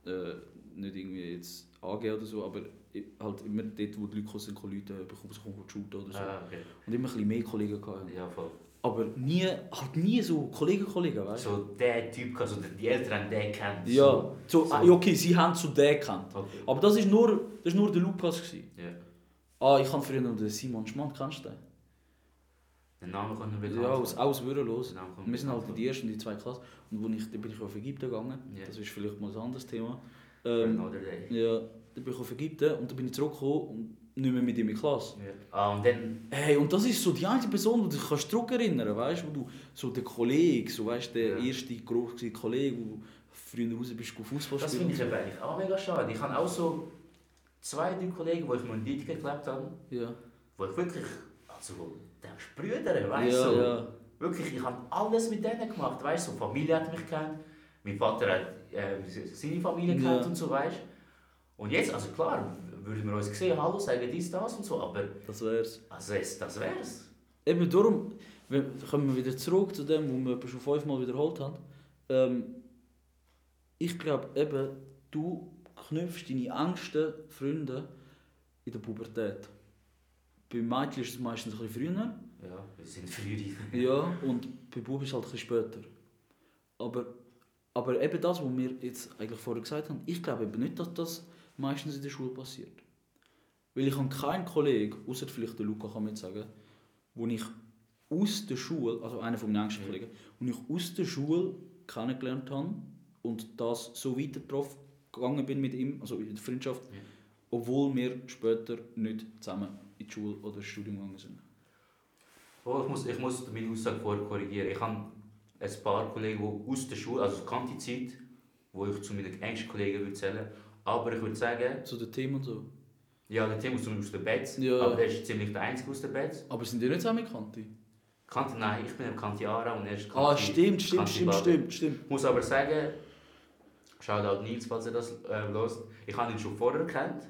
Äh, nicht irgendwie jetzt angehen oder so, aber halt immer dort, wo die Leute kommen Leute bekommen, so kommen shooten oder so. Ah, okay. Und immer ein bisschen mehr Kollegen gehabt. Ja, voll. Aber nie, halt nie so Kollegen, Kollegen, weißt du? So der Typ, also die Eltern haben den kennt. Ja, so, so. ah, okay, sie haben zu den gekannt. Okay. Aber das war nur, das ist nur der Lukas. Gewesen. Ja. Ah, ich habe früher noch den Simon Schmann, kennst du den? Den Namen kommt mir bekannt Ja, aus, aus Würrelos. Wir sind halt die erste und die zweite Klasse. Und wo ich, da bin ich auf Ägypten gegangen. Ja. Das ist vielleicht mal ein anderes Thema. Ähm, day. ja, dann bin ich auf Ägypten und dann bin ich zurückgekommen und nicht mehr mit ihm in die Klasse. Ja. Ah, und dann... Hey, und das ist so die einzige Person, die du dich kannst zurückerinnern weißt wo du so der Kollege, so weißt der Ja. erste große Kollege, wo du früher raus bist, Fußball Das spielen. finde ich eben eigentlich auch mega schade. Ich habe auch so zwei, drei Kollegen, die ich mal in Dietike gelebt habe, Ja, wo ich wirklich... Also, der ist Brüder, ja, weißt du? so. ja. Wirklich, ich habe alles mit denen gemacht, weißt du? So, Familie hat mich kennt, mein Vater hat äh, seine Familie Ja. kennt und so, weißt? Und jetzt, also klar, würden wir uns sehen, hallo, sagen dies, das und so, aber Das wär's. also es, das wär's. Eben darum wenn, kommen wir wieder zurück zu dem, was wir schon fünfmal wiederholt haben. Ähm, ich glaube eben, du knüpfst deine engsten Freunde in der Pubertät. Bei Mädchen ist es meistens ein bisschen früher. Ja, wir sind früher. Ja, und bei Buben ist es halt ein bisschen später. Aber, aber eben das, was wir jetzt eigentlich vorher gesagt haben, ich glaube eben nicht, dass das meistens in der Schule passiert. Weil ich habe keinen Kollegen, außer vielleicht der Luca kann mir sagen, wo ich aus der Schule, also einer von meinen engsten Ja. Kollegen, wo ich aus der Schule kennengelernt habe und das so weiter drauf gegangen bin mit ihm, also in der Freundschaft, Ja. obwohl wir später nicht zusammen in die Schule oder ins Studium gegangen sind. Oh, ich, muss, ich muss meine Aussage vorher korrigieren. Ich habe ein paar Kollegen, die aus der Schule, also Kanti-Zeit, wo ich zu meinen engsten Kollegen würde zählen aber ich würde sagen, Zu den Themen und so. ja, der Tim aus aus der Betz, Ja. aber der ist ziemlich der Einzige aus der Betz. Aber sind die nicht zusammen Kanti? Kanti, nein, ich bin im Kanti Ara und er ist Ah, Kanti- stimmt, stimmt, Kanti stimmt, stimmt, stimmt. Ich muss aber sagen, Shoutout Nils, falls er das äh, hört, ich habe ihn schon vorher kennt.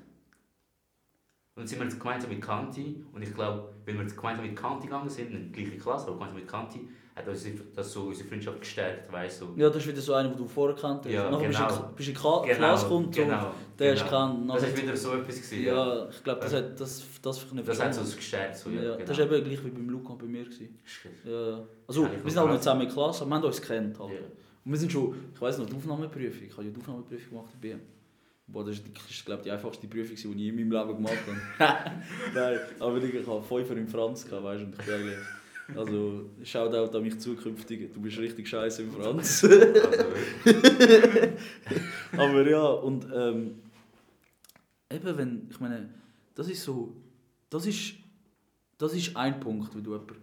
Und dann sind wir jetzt gemeinsam mit Kanti und ich glaube, wenn wir jetzt gemeinsam mit Kanti gegangen sind, in die gleiche Klasse, aber gemeinsam mit Kanti, hat uns das so unsere Freundschaft gestärkt, weißt du. Ja, das ist wieder so einer, den du vorher kannt hast. Ja, Nachher genau. in- bist du in die Kla Klasse gekommen, so, genau, der genau. ist kann. Das war wieder so etwas. Gewesen, ja. ja, ich glaube, das hat das, das verknüpft. Das hat uns gestärkt. So, ja, ja, genau. Das ist eben gleich wie beim Luca und bei mir. Gewesen. Ja, ja. Also, ich wir sind noch halt nicht zusammen in Klasse, aber wir haben uns kennt. Halt. Ja. Und wir sind schon, ich weiss noch, die Aufnahmeprüfung. Ich habe ja die Aufnahmeprüfung gemacht in BM. Boah, das ist, ist glaube die einfachste Prüfung, die ich in meinem Leben gemacht habe. *laughs* Nein, aber ich hatte Fünfer im Franz, gehabt, weißt du, und ich bin eigentlich... Also, Shoutout an mich zukünftig, du bist richtig scheiße im Franz. *laughs* Also. Aber ja, und ähm, eben wenn, ich meine, das ist so, das ist, das ist ein Punkt, wie du jemanden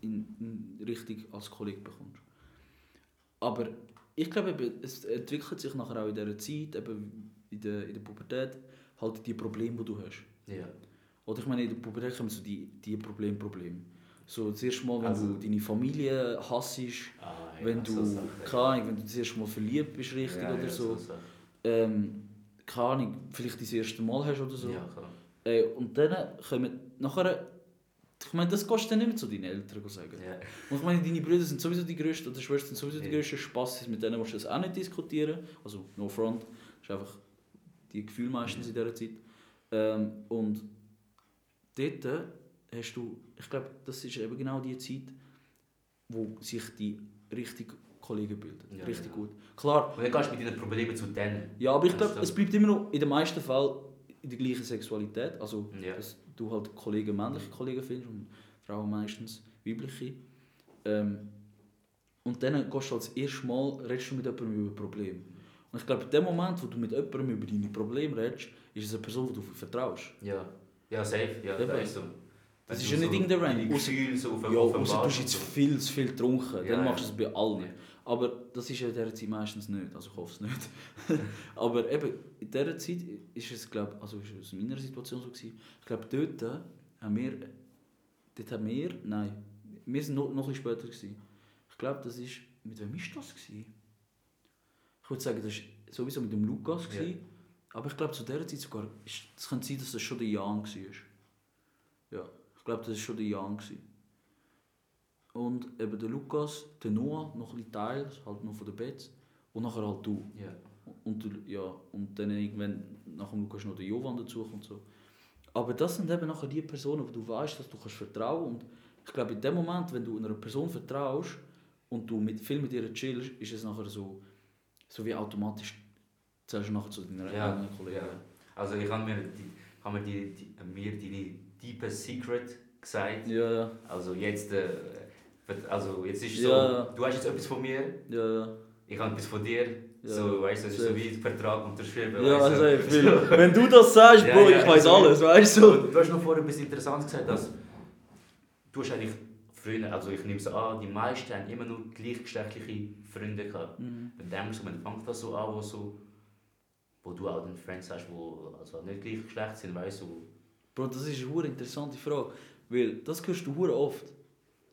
in, in richtig als Kollege bekommst. Aber ich glaube, eben, es entwickelt sich nachher auch in dieser Zeit, eben in der, in der Pubertät, halt die Probleme, die du hast. ja. Oder ich meine, in der Pubertät kommen so die, die Problem, Probleme. So das erste Mal, wenn Also- du deine Familie hassest, Ah, ja, wenn du, so keine Ahnung, wenn du das erste Mal verliebt bist, richtig, Ja, oder ja, so. Sachen. Ähm, keine Ahnung, vielleicht das erste Mal hast oder so. Ja, klar. Äh, und dann kommen nachher, ich meine, das kannst du dann nicht mehr zu deinen Eltern sagen. Ja. Und ich meine, deine Brüder sind sowieso die größten, oder Schwestern sind sowieso die Ja. größten Spaß, mit denen musst du das auch nicht diskutieren. Also, no front, das ist einfach die Gefühle meistens in dieser Zeit. Ähm, und dort hast du, ich glaube, das ist eben genau die Zeit, wo sich die richtigen Kollegen bilden. Ja, Richtig ja. gut. Klar, Und dann gehst du mit deinen Problemen zu denen. ja, aber ich glaube, es bleibt immer noch in den meisten Fällen in der gleichen Sexualität. Also, Ja. dass du halt Kollegen, männliche Kollegen findest und Frauen meistens weibliche. Ähm, und dann gehst du als erstes Mal, redest du mit jemandem über Probleme. Und ich glaube, in dem Moment, wo du mit jemandem über deine Probleme redest, ist es eine Person, die du vertraust. Ja. Ja, safe. Ja, das ist so. Das ist ja nicht irgendein Random. auf Ja, außer du hast jetzt viel zu viel getrunken, Ja, dann ja. machst du es bei allen. Ja. Aber das ist ja in dieser Zeit meistens nicht, also ich hoffe es nicht. *laughs* Aber eben, in dieser Zeit ist es, glaube also ist es in meiner Situation so gewesen, ich glaube, dort haben wir, dort haben wir, nein, wir sind noch, noch ein später gewesen. Ich glaube, das ist, mit wem ist das gewesen? Ich würde sagen, das war sowieso mit dem Lukas, Ja. gewesen, Aber ich glaube, zu dieser Zeit sogar, es könnte sein, dass das schon der Jan war. Ja, glaube, das war schon der Jan. Gewesen. Und eben der Lukas, der Noah, noch ein bisschen Teils, halt noch von den Bets. Und nachher halt du. Ja. Und, ja, und dann irgendwann nach dem Lukas noch der Jovan dazu und so. Aber das sind eben nachher die Personen, wo du weißt, dass du kannst vertrauen und ich glaube, in dem Moment, wenn du einer Person vertraust und du mit, viel mit ihr chillst, ist es nachher so, so wie automatisch zählst du nachher zu deinen Ja, eigenen Kollegen. ja. Also ich habe mir, die, hab mir, die, die, mir die Deepest Secret gesagt. Ja, ja, Also jetzt, äh, also jetzt ist es Ja. so, du hast jetzt etwas von mir, ja, ich habe etwas von dir. So, weißt du, das ist so wie ein Vertrag unterschrieben. Ja, also, *laughs* weil, wenn du das sagst, Bro, ich weiß also- alles, weißt du? Du hast noch vorher etwas Interessantes gesagt, dass du hast eigentlich früher, also ich nehme es an, die meisten haben immer nur gleichgeschlechtliche Freunde gehabt. Mhm. Und dann so, man fängt das so an, wo, so, wo du auch dann Friends hast, die also nicht gleich Geschlecht sind, weißt du. Bro, das ist eine interessante Frage. Weil das hörst du oft.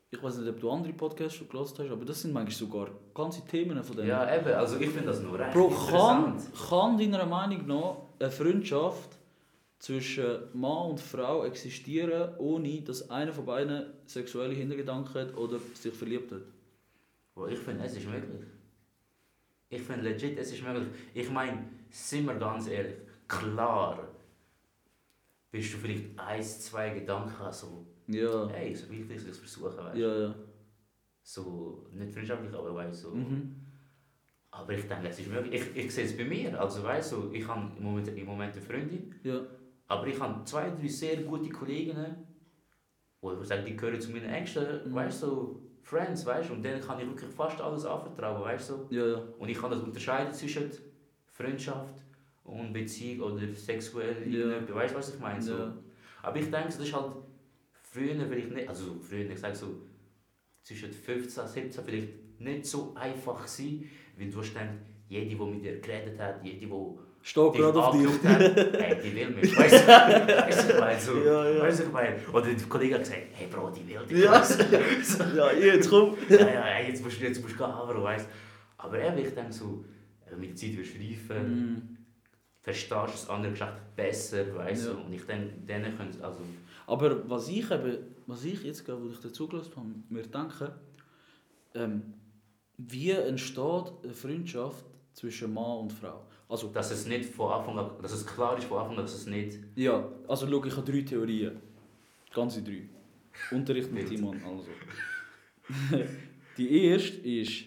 Ich weiß nicht, ob du andere Podcasts schon gelesen hast, aber das sind manchmal sogar ganze Themen von denen. Ja, eben, also ich finde das noch recht Bro, kann, kann deiner Meinung nach eine Freundschaft zwischen Mann und Frau existieren, ohne dass einer von beiden sexuelle Hintergedanken hat oder sich verliebt hat? Bro, ich finde, es ist möglich. Ich finde legit, es ist möglich. Ich meine, sind wir ganz ehrlich, klar, bist du vielleicht ein, zwei Gedanken haben, so, Ja. hey, so wichtig ist es versuchen, weißt du. Ja, ja. So, nicht freundschaftlich, aber weißt du, so. Mhm. Aber ich denke, es ist möglich. Ich, ich sehe es bei mir. Also weißt du, ich habe im Moment, im Moment eine Freundin, Ja. aber ich habe zwei, drei sehr gute Kolleginnen, wo ich die gehören zu meinen engsten, Mhm. weißt du, Friends, weißt du, und denen kann ich wirklich fast alles anvertrauen, weißt du. Ja, ja. Und ich kann das unterscheiden zwischen Freundschaft und Beziehung oder sexuell, Ja. irgendetwas, weißt du, was ich meine? So. Ja. Aber ich denke, das ist halt früher vielleicht nicht, also früher, ich sage so, zwischen 15 und 17 vielleicht nicht so einfach gewesen, weil du hast dann, jede, die mit dir geredet hat, jede, die dich gerade auf dich. *laughs* hey, die will mich, weißt du, weißt du, ich meine, so, Ja, ja. weißt du, ich meine, oder der Kollege hat gesagt, hey Bro, die will dich, Ja. du. *laughs* ja, jetzt komm. *laughs* ja, ja, hey, jetzt musst du, jetzt musst du gehen, Bro, weißt du. Aber eben, ich denke so, mit der Zeit wirst du reifer, Mhm. Verstehst du das andere Geschlecht besser, weißt du, Ja. und ich denke, denen können also, Aber was ich eben, was ich jetzt gerade, wo ich dazu gelassen habe, mir denke, ähm, wie entsteht eine Freundschaft zwischen Mann und Frau? Also, dass es nicht von Anfang an, dass es klar ist von Anfang an, dass es nicht, ja, also schau, ich habe drei Theorien. Ganze drei. Unterricht mit. Timon, also. *laughs* Die erste ist,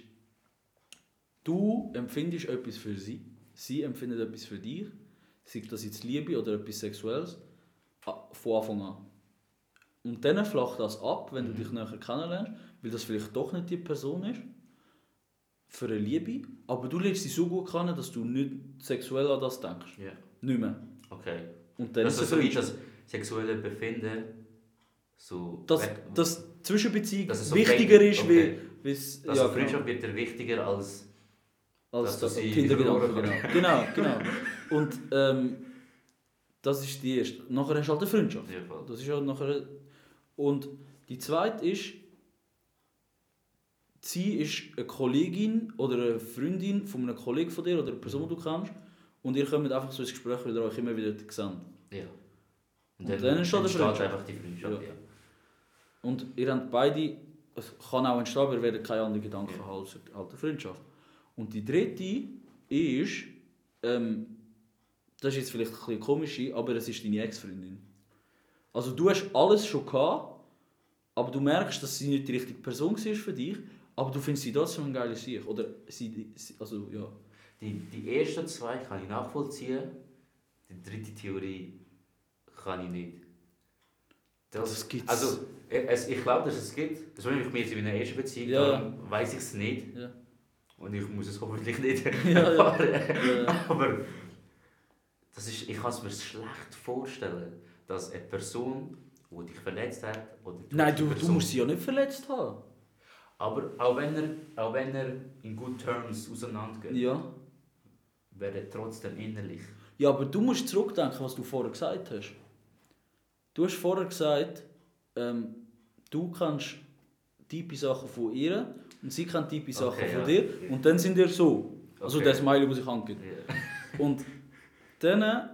du empfindest etwas für sie, sie empfindet etwas für dich, sei das jetzt Liebe oder etwas Sexuelles, a- von Anfang an. Und dann flacht das ab, wenn du Mhm. dich nachher kennenlernst, weil das vielleicht doch nicht die Person ist, für eine Liebe, aber du lernst sie so gut kennen, dass du nicht sexuell an das denkst. ja, Nicht mehr. okay. Und dann Dass ist so ist, das sexuelle Befinden so, dass, weg- dass Zwischenbeziehung Dass so wichtiger ist, okay. wie wie's- also ja, Freundschaft wird dir wichtiger als, genau, als das verloren Genau, genau. *laughs* genau. Und ähm, das ist die erste. Nachher hast du halt eine Freundschaft. Das ist halt nachher... Und die zweite ist, sie ist eine Kollegin oder eine Freundin von einem Kollegen von dir oder eine Person, die du kennst und ihr kommt einfach so ins Gespräch, weil ihr euch immer wieder seht. ja. Und dann entsteht eine Freundschaft. einfach die Freundschaft, Ja. ja. Und ihr habt beide, es kann auch entstehen, aber ihr werdet keine anderen Gedanken Ja. haben als als eine Freundschaft. Und die dritte ist, ähm, das ist jetzt vielleicht ein bisschen komisch, aber es ist deine Ex-Freundin. Also du hast alles schon gehabt, aber du merkst, dass sie nicht die richtige Person war für dich, aber du findest sie trotzdem ein geiler Sieg. Oder sie, also ja. Die, die ersten zwei kann ich nachvollziehen, die dritte Theorie kann ich nicht. Das gibt's. Also, äh, es, ich glaube, dass es gibt. Das war nämlich mir in meiner ersten Beziehung, Ja. darum weiß ich es nicht. Ja. Und ich muss es hoffentlich nicht *laughs* Ja, ja. erfahren. Ja. Aber das ist, ich kann es mir schlecht vorstellen, dass eine Person, die dich verletzt hat, oder Nein, die du, du Person- musst sie ja nicht verletzt haben. Aber auch wenn er, auch wenn er in good terms auseinandergeht, Ja. wäre er trotzdem innerlich. Ja, aber du musst zurückdenken, was du vorher gesagt hast. Du hast vorher gesagt, ähm, du kannst tiefe Sachen von ihr und sie kann tiefe Sachen Okay, von ja. dir und dann sind ihr so. Also Okay. der Smiley, der sich angeht. Ja. Und dann,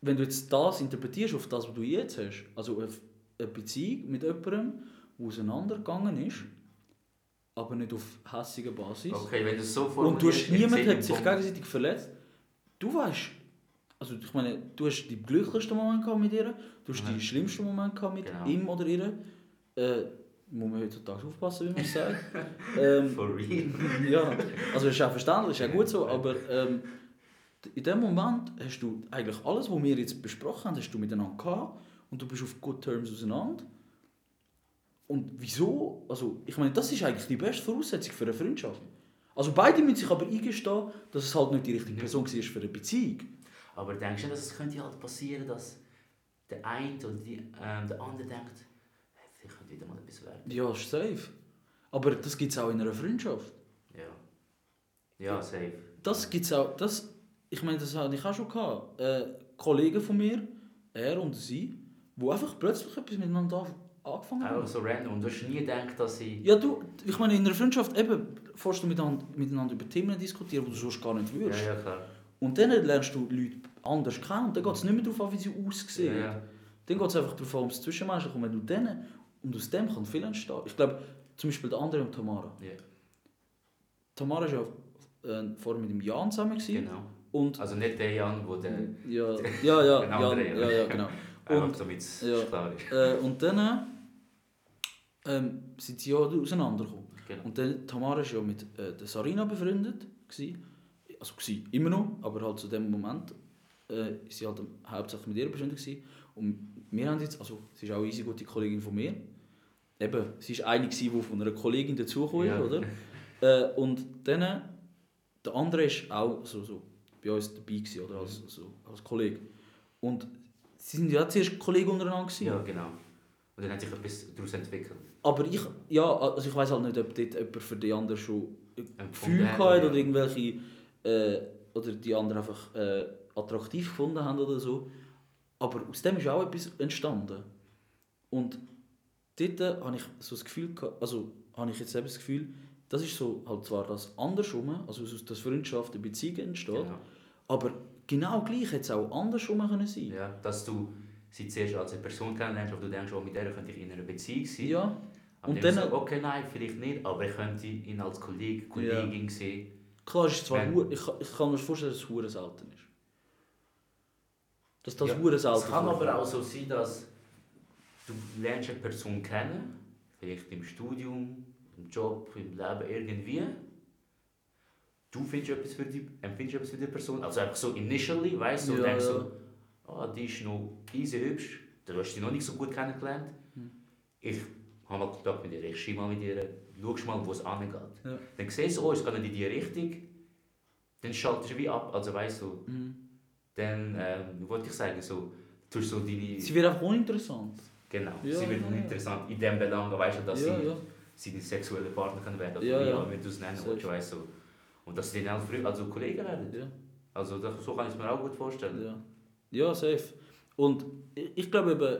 wenn du jetzt das interpretierst auf das, was du jetzt hast, also auf eine Beziehung mit jemandem, der auseinandergegangen ist, aber nicht auf hässiger Basis. Okay, wenn du so Und du hast, niemand hat sich gegenseitig verletzt. Du weißt, also ich meine, du hast die glücklichsten Momente mit ihr, du hast Mhm. die schlimmsten Momente mit Genau. ihm oder ihr. Äh, muss man heutzutage aufpassen, wie man es sagt. *laughs* ähm, For real. ja, also ist auch verständlich, ist auch gut so, aber ähm, in dem Moment hast du eigentlich alles, was wir jetzt besprochen haben, hast du miteinander gehabt und du bist auf good terms auseinander. Und wieso? Also, ich meine, das ist eigentlich die beste Voraussetzung für eine Freundschaft. Also beide müssen sich aber eingestehen, dass es halt nicht die richtige Ja. Person war für eine Beziehung. Aber denkst du, dass es könnte halt passieren, dass der eine oder die, ähm, der andere denkt, könnte wieder mal etwas werden. Ja, ist safe. Aber das gibt es auch in einer Freundschaft. Ja. Ja, safe. Das gibt's auch. Das, ich meine, das hatte ich auch schon gehabt. Äh, Kollegen von mir, er und sie, die einfach plötzlich etwas miteinander an- angefangen haben. Auch so random. Und du hast nie gedacht, dass sie... Ja, du, ich meine, in einer Freundschaft eben, fährst du miteinander, miteinander über Themen diskutieren, die du sonst gar nicht Ja, würdest. ja, klar. Und dann lernst du Leute anders kennen und dann geht es nicht mehr darauf an, wie sie aussehen. Ja, ja. Dann geht es einfach darauf an, ums Zwischenmenschliche. Und wenn du denen, und aus dem kann viel entstehen. Ich glaube, zum Beispiel der andere und Tamara. Ja, Tamara war ja äh, vorher mit dem Jan zusammen. gewesen. genau. Und Also nicht der Jan, wo der... ja, ja, ja, *laughs* Jan, anderer, ja, ja. genau. *laughs* Und- damit es ja. klar ist. Äh, und dann ähm, sind sie ja auseinandergekommen. Genau. Und dann, Tamara war ja mit äh, der Sarina befreundet. Gewesen. Also gewesen, immer noch, aber halt zu dem Moment äh, ist sie halt hauptsächlich mit ihr befreundet. Gewesen. Und wir haben jetzt, also sie ist auch eine easy gute Kollegin von mir. Eben, sie war eine, die von einer Kollegin dazugekommen Ja. oder? Äh, und dann, der andere ist auch so, so bei uns dabei gewesen, oder als, so, als Kollege. Und sie sind ja zuerst Kollegen untereinander gewesen. Ja, genau. Und dann hat sich etwas daraus entwickelt. Aber ich, ja, also ich weiß halt nicht, ob dort jemand für die anderen schon Gefühl hat, hatte ja. oder irgendwelche äh, oder die anderen einfach äh, attraktiv gefunden haben oder so. Aber aus dem ist auch etwas entstanden. Und dort habe ich so das Gefühl, also habe ich jetzt eben das Gefühl, das ist so halt zwar das andersrum, also dass Freundschaft, Beziehungen entsteht, Genau. aber genau gleich hätte es auch andersrum können sein. Ja, dass du sie zuerst als eine Person kennenlernst, aber du denkst, oh, mit der könnte ich in einer Beziehung sein. Ja, Aber und dann, dann- so, okay, nein, vielleicht nicht, aber ich könnte ihn als Kollege, Kollegin sehen. klar ist zwar, Wenn- ich, ich kann mir vorstellen, dass es hure selten ist. Dass das Ja, selten Es kann aber auch so sein, dass du lernst eine Person kennen, vielleicht im Studium, im Job, im Leben irgendwie. Du findest etwas für die, empfindest etwas für die Person, also einfach so initially, weißt du, Ja, und denkst ja. so, ah, die ist noch easy hübsch, du hast sie noch nicht so gut kennengelernt. Hm. Ich habe mal Kontakt mit ihr, ich schreibe mal mit ihr, schau mal, wo es angeht. Ja. Dann siehst du, oh, es geht nicht in die Richtung, dann schaltest du wie ab, also weißt du, Mhm. dann ähm, wollte ich sagen, so, tust so deine... Sie wird einfach uninteressant. Genau, Ja, sie wird ja, interessant in dem Belang, weißt du, dass sie ja. seine sexuelle Partner kann werden oder Ja, wie ja. immer du es nennen willst, weißt du. Und dass sie dann auch früh, also Kollegen werden. ja. Also das, so kann ich es mir auch gut vorstellen. Ja, ja safe. Und ich, ich glaube eben,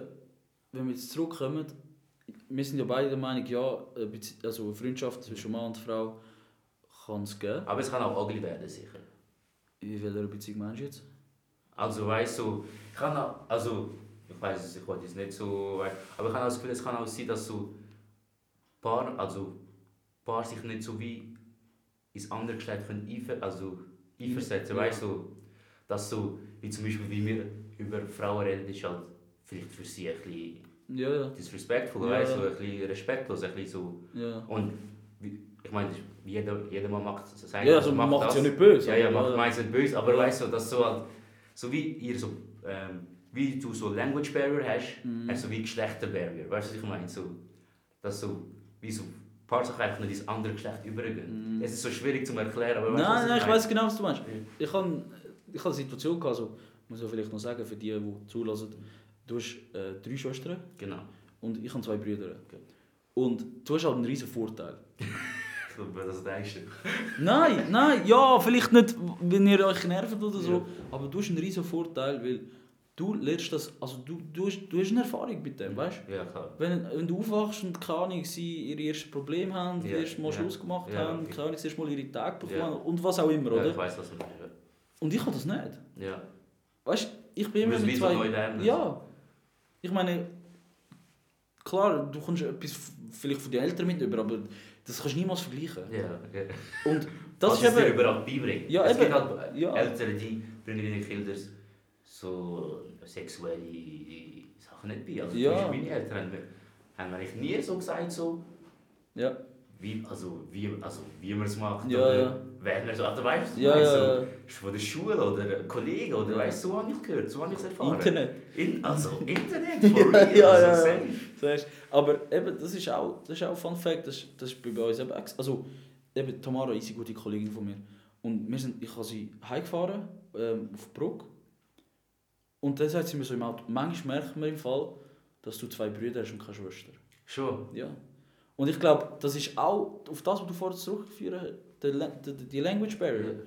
wenn wir jetzt zurückkommen, wir sind ja beide der Meinung, ja, Bezie- also eine Freundschaft zwischen Mann und Frau kann es geben. Aber es kann auch ugly werden, sicher. In welcher Beziehung meinst du jetzt? Also weißt du, ich kann auch, also ich weiß es, ich wollte es nicht so, weit, aber ich habe das Gefühl, es kann auch sein, dass so Paar, also Paar sich nicht so wie ins andere Geschlecht können einver, also einversetzen, Ja. weißt du, dass so, wie zum Beispiel, wie wir über Frauen reden, ist halt vielleicht für sie ein bisschen Ja, ja. disrespectful, Ja. weißt du, ein bisschen respektlos, ein bisschen so. ja. Und ich meine, jeder, jeder Mann macht sein Ja, also man macht es ja nicht böse. Ja, ja, aber- macht meins nicht böse, aber weißt du, dass so halt, so wie ihr so, ähm, wie du so Language Barrier hast, Mhm. hast du so wie Geschlechter Barrier, weißt du, was ich meine? So, dass so, wie so, ein paar Sachen einfach nicht ins andere Geschlecht übergehen. Mhm. Es ist so schwierig zu erklären, aber weißt du, was Nein, nein, ich weiß genau, was du meinst. Ich habe ich hab eine Situation gehabt, also, muss ich vielleicht noch sagen, für die, die zulassen. Du hast äh, drei Schwestern Genau. und ich habe zwei Brüder. Okay. Und du hast halt einen riesen Vorteil. *laughs* Ich das denkst du. Nein, nein, ja, vielleicht nicht, wenn ihr euch nervt oder so, Ja. aber du hast einen riesen Vorteil, weil du lernst das, also du, du, hast, du hast eine Erfahrung mit dem, weißt Ja, klar. wenn, wenn du aufwachst und keine Ahnung, sie ihr erstes Problem haben, Ja, das erste Mal ja. Schluss gemacht Ja, haben, keine Ahnung, das erste Mal ihre Tage bekommen Ja. und was auch immer, oder? ich weiß, was du meinst. Und ich habe das nicht. Ja. weißt du, ich bin immer mit zwei... lernen. Ja. Ich meine, klar, du kommst etwas vielleicht von den Eltern mit über, aber das kannst du niemals vergleichen. Ja, okay. Und *laughs* das Was ist eben... überall beibringen. Ja, es eben. gibt halt Ja. Eltern, die bringen ihren Kindern so sexuelle Sachen nicht bei. Also Ja. meine Eltern haben, mir, eigentlich nie so gesagt, so, Ja, wie, also, wie, also, wie man es macht. Ja, oder ja. wer man so, also, weißt du, ja, weißt, so, ist von der Schule oder ein Kollege oder Ja. weißt du, so habe ich gehört, so habe ich es erfahren. Internet. In, also *laughs* Internet, for Ja, real, ja, also ja, safe. Aber eben, das ist auch, das ist auch ein Fun Fact, das, das ist bei uns eben, also eben Tamara ist eine gute Kollegin von mir und wir sind, ich habe sie heimgefahren ähm, auf die Brücke und dann sagt sie mir so im Auto, manchmal merkt man im Fall, dass du zwei Brüder hast und keine Schwester. Schon. Ja. Und ich glaube, das ist auch auf das, was du vorher zurückgeführt hast, die, die, Language Barrier.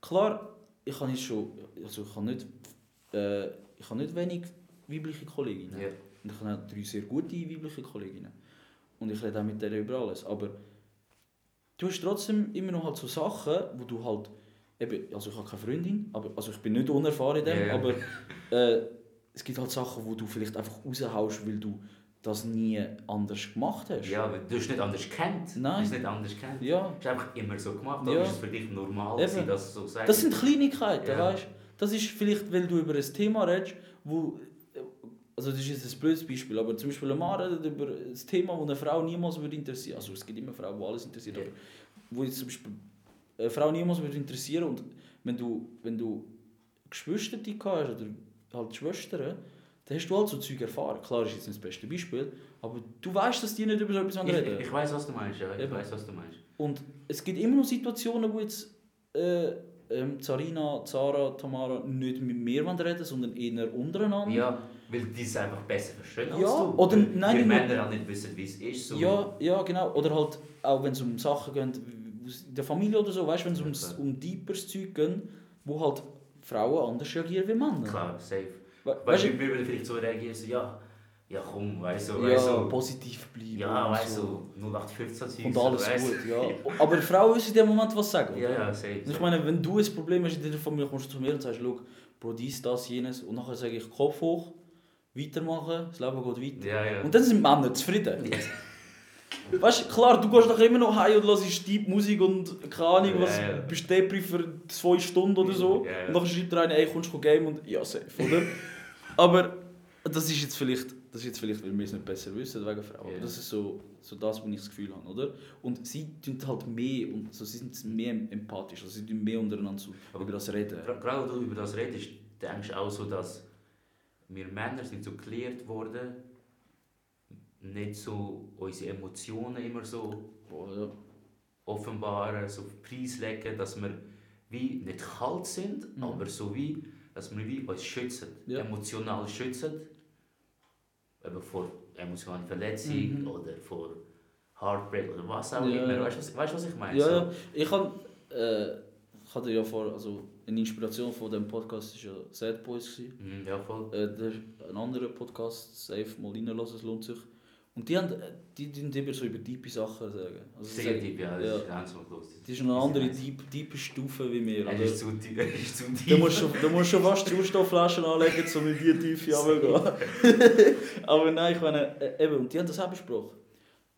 Klar, ich habe nicht schon, also ich habe nicht, äh, ich habe nicht wenig weibliche Kolleginnen. Ja. Und ich habe auch drei sehr gute weibliche Kolleginnen. Und ich rede auch mit denen über alles. Aber du hast trotzdem immer noch halt so Sachen, wo du halt, eben, also ich habe keine Freundin, aber, also ich bin nicht unerfahren in dem, Ja, ja. aber äh, es gibt halt Sachen, wo du vielleicht einfach raushaust, weil du das nie anders gemacht hast. Ja, aber du hast nicht anders kennt. Nein. Du hast nicht anders kennt. Ja. Du hast einfach immer so gemacht, Ja. oder ist es für dich normal, Eben. gewesen, dass so sagst? Das sind Kleinigkeiten, Ja. weißt Das ist vielleicht, weil du über ein Thema redest, wo. Also, das ist jetzt ein blödes Beispiel, aber zum Beispiel ein Mann redet über ein Thema, das eine Frau niemals würde interessieren. Also, es gibt immer Frauen, die alles interessiert, Ja. aber wo jetzt zum Beispiel eine Frau niemals würde interessieren und wenn du, wenn du Geschwister hast oder halt Schwestern, dann hast du halt so Zeug erfahren. Klar ist jetzt nicht das beste Beispiel, aber du weißt, dass die nicht über so etwas reden. Ich, ich weiß, was du meinst, ja. Ich Eben. weiß, was du meinst. Und es gibt immer noch Situationen, wo jetzt äh, ähm, Zarina, Zara, Tamara nicht mit mir reden sondern eher untereinander. Ja, weil die es einfach besser verstehen als Ja, du. oder nein, wir Männer auch nicht wissen, wie es ist. So. ja, ja, genau. Oder halt auch wenn es um Sachen geht, der Familie oder so, weißt wenn es Ja, ums, um deeperes Zeug geht, wo halt Frauen anders reagieren wie Männer. Klar, safe. We Weißt du, wir würden vielleicht so reagieren, so, ja, ja komm, weißt du, weißt ja, positiv bleiben. ja, weißt so. du, 0815 Zeug, Und alles weißt gut, ja. *laughs* Aber Frauen müssen in dem Moment was sagen. Ja, oder? ja, safe. Ich meine, wenn du ein Problem hast in deiner Familie, kommst du zu mir und sagst, schau, Bro, dies, das, jenes. Und nachher sage ich, Kopf hoch, weitermachen, das Leben geht weiter. Ja, ja. Und dann sind Männer zufrieden. *laughs* Ja. Weißt du, klar, du gehst nachher immer noch heim und hörst Deep Musik und keine Ahnung, was, Ja, ja. bist Depri für zwei Stunden oder so. Ja. Und dann schreibt der eine, ey, kommst du game und ja, safe, oder? *laughs* Aber das ist jetzt vielleicht, das ist jetzt vielleicht weil wir es nicht besser wissen wegen Frauen. Ja. Aber das ist so, so das, was ich das Gefühl habe, oder? Und sie tun halt mehr, und so, sie sind mehr empathisch, also sie tun mehr untereinander so Aber über das reden. Gerade wenn du über das redest, denkst du auch so, dass wir Männer sind so gelehrt worden, nicht so unsere Emotionen immer so offenbaren, so preislegen, dass wir wie nicht kalt sind, Mhm. aber so wie, dass wir wie uns schützen, Ja. emotional schützen, eben vor emotionaler Verletzung Mhm. oder vor Heartbreak oder was auch Ja. immer. Weißt du, was, weißt, was ich meine? Ja, So. ja. Ich kann, äh, ich hatte ja vor, also eine Inspiration von dem Podcast war ja Sad Boys. Gewesen. Mhm, ja, voll. Äh, der, ein anderer Podcast, safe mal reinlassen, es lohnt sich. Und die, haben, die, die, immer so über tiefe Sachen sagen. Also Sehr deep, ja, das ja. ist ganz los. Das ist eine andere deep, tiefe Stufe wie wir. Er ist zu deep. Er *laughs* ist zu deep. Da musst du da musst du schon fast Sauerstoffflaschen anlegen, um in die Tiefe *laughs* runterzugehen. *laughs* Aber nein, ich meine, äh, eben, und die haben das auch besprochen.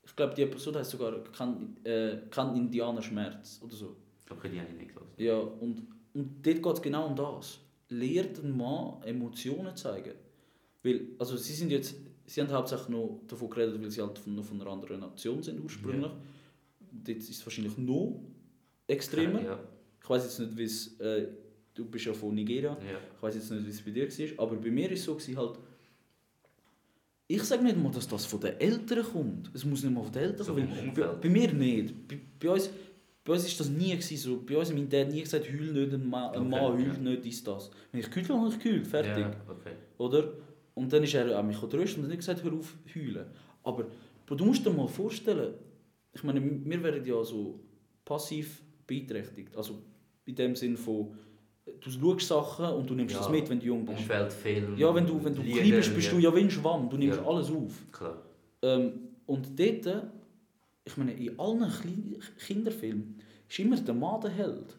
Ich glaube, die Episode heißt sogar «Kann, äh, kann Indianer Schmerz» oder so. Okay, die habe ich nicht gelesen. Ja, und, und dort geht es genau um das. Lehrt einen Mann Emotionen zeigen. Weil, also sie sind jetzt, sie haben hauptsächlich noch davon geredet, weil sie halt von, noch von einer anderen Nation sind ursprünglich. Dort ist es wahrscheinlich noch extremer. Ja, Ich weiß jetzt nicht, wie es, äh, du bist ja von Nigeria, ja. ich weiß jetzt nicht, wie es bei dir war, aber bei mir war es so, gewesen, halt, ich sage nicht mal, dass das von den Eltern kommt. Es muss nicht mal von den Eltern So kommen. Bei, bei mir nicht. Bei, bei uns bei uns ist das nie gewesen, so. Bei uns hat mein Dad nie gesagt, heul nicht, ein Mann, ein Okay, Mann heult ja. nicht, ist das. Wenn ich gehüllt habe, ich gehüllt, fertig. Ja, okay. Oder? Und dann ist er an mich trösten und hat nicht gesagt, hör auf heulen. Aber du musst dir mal vorstellen, ich meine, wir werden ja so passiv beeinträchtigt. Also in dem Sinn von, du schaust Sachen und du nimmst Ja. das mit, wenn du jung bist. Umfeldfilm. Ja, wenn du, wenn du Lieder, klein bist, bist du ja wie ein Schwamm, du nimmst Ja. alles auf. Klar. Ähm, und dort, ich meine, in allen Kinderfilmen ist immer der Mann der Held.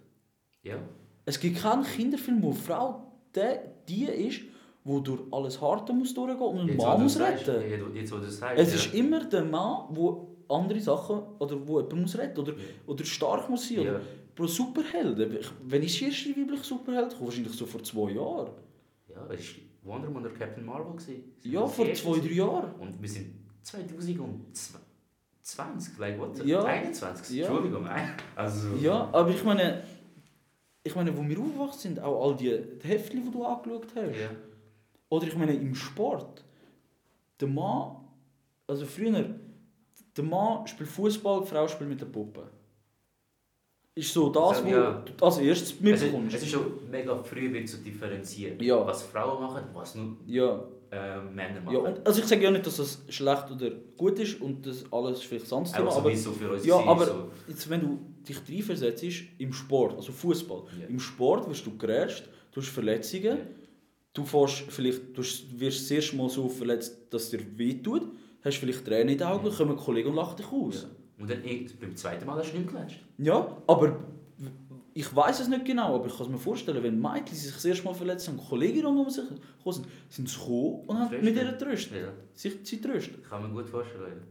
Ja. Es gibt keinen Kinderfilm, wo Frau der, die ist, wo durch alles Harte muss durchgehen und einen Jetzt, Mann muss retten. ja, Jetzt, wo du sagst. Es ja. ist immer der Mann, der andere Sachen oder wo jemand muss retten oder, oder stark muss sein. Ja. Oder, Bro, Superhelden. Ich- Wenn ich das erste weibliche Superheld komme, wahrscheinlich so vor zwei Jahren. Ja, es war Wonder Woman oder Captain Marvel. Ja, vor zwei, drei. Jahren. Und wir sind 2020, like what? Ja. 21, Ja. Entschuldigung. Also, Ja, aber ich meine, ich meine, wo wir aufgewachsen sind, auch all die die Heftchen, die du angeschaut hast. Ja. Oder ich meine, im Sport. Der Mann, also früher, der Mann spielt Fußball, die Frau spielt mit der Puppe. Ist so das, So, was ja. du als erstes mitbekommst. es ist schon mega früh wird zu differenzieren. Ja. Was Frauen machen, was nur Ja, äh, Männer machen. ja und, also ich sage ja nicht, dass das schlecht oder gut ist und das alles vielleicht sonst Thema, aber, so für uns ja, aber so. jetzt, wenn du dich reinversetzt im Sport, also Fußball, im Sport wirst du gerätscht, du hast Verletzungen. Du, fährst vielleicht, du wirst das erste Mal so verletzt, dass es dir wehtut, hast vielleicht Tränen in den Augen, kommen Kollegen und lachen dich aus. Ja. Und dann beim zweiten Mal hast du nicht geklatscht. Ja, aber ich weiß es nicht genau, aber ich kann es mir vorstellen, wenn Mädchen sich das erste Mal verletzt haben, Kollegen um sich sind, sind sie gekommen und haben mit ihr tröstet. Ja. Sich sie tröstet. Kann man gut vorstellen.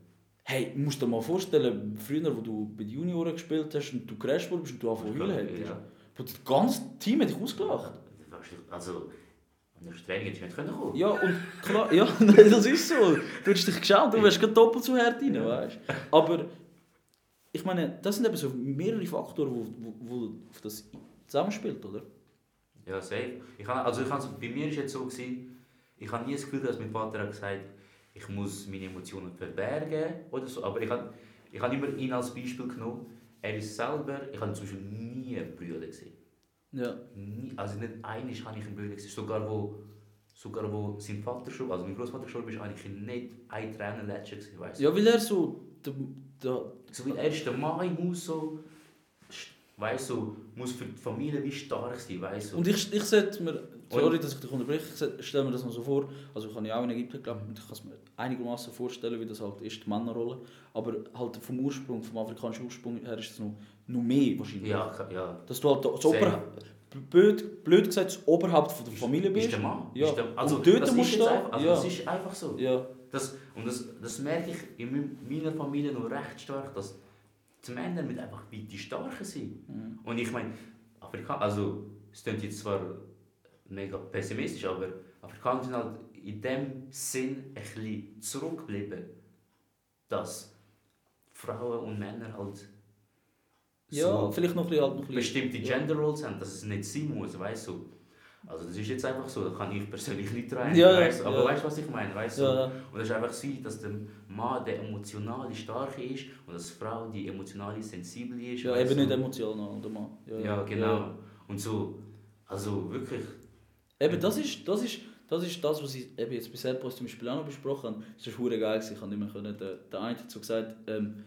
Hey, du musst dir mal vorstellen, früher, wo du bei den Junioren gespielt hast und du crasht wurdest und du angefangen zu heulen hättest. Ja. Das ganze Team hat dich ausgelacht. Also, an der Training hättest du nicht können kommen Ja, und klar, ja, *laughs* nein, das ist so. Du hast dich geschaut, du wärst gerade doppelt so hart rein, weißt Aber ich meine, das sind eben so mehrere Faktoren, wo, wo, wo auf das zusammenspielt, oder? Ja, safe. Ich habe, also ich habe, bei mir war es jetzt so, gewesen, ich habe nie das Gefühl, dass mein Vater hat gesagt ich muss meine Emotionen verbergen oder so. Aber ich habe, ich habe immer ihn als Beispiel genommen. Er ist selber, ich habe zum Beispiel nie Brüder gesehen. Ja. Nie, also nicht einmal habe ich Bruder gesehen. Sogar wo, sogar wo sein Vater starb, also mein Großvater starb, ist eigentlich nicht ein Tränenlätscher gewesen, weißt. Ja, weil er so. Der, der, So wie er ist der Mann im Haus so, weißt du, muss für die Familie wie stark sein, weißt du. und ich, ich setze mir. Sorry, dass ich dich unterbreche, ich stelle mir das mal so vor. Also, ich habe ja auch in Ägypten gelebt und ich kann es mir einigermaßen vorstellen, wie das halt ist, die Männerrolle. Aber halt vom Ursprung, vom afrikanischen Ursprung her ist es noch, noch mehr wahrscheinlich. ja, ja. Dass du halt das. Oberhaupt, blöd, blöd gesagt, das Oberhaupt von der Familie bist. Ist der Mann. Ja. Ist der, also, Und dort das musst ist du einfach, also ja. das ist einfach so. Ja. Das, und das, das merke ich in mein- meiner Familie noch recht stark, dass die Männer mit einfach weit die Starken sind. Mhm. Und ich meine, Afrikaner, also es klingt jetzt zwar mega pessimistisch, aber Afrikaner sind halt in dem Sinn ein bisschen zurückgeblieben, dass Frauen und Männer halt Ja, so vielleicht noch ein bisschen. Halt noch ein bisschen bestimmte. Gender Roles haben, dass es nicht sein muss, weißt du. Also das ist jetzt einfach so, da kann ich persönlich nicht rein, Ja, weißt du. Aber ja. weißt du, was ich meine, weißt du. Ja, Und das ist einfach so, dass der Mann der emotionale starke ist und dass die Frau die emotionale sensible ist. ja, eben du. nicht emotional, der Mann. Ja, Ja, genau. Und so, also wirklich, Eben, das ist, das ist, das ist das, was ich eben jetzt bei Serpos zum Beispiel auch noch besprochen habe. Das ist hure geil, ich kann nicht mehr können. Der, der eine hat so gesagt, ähm,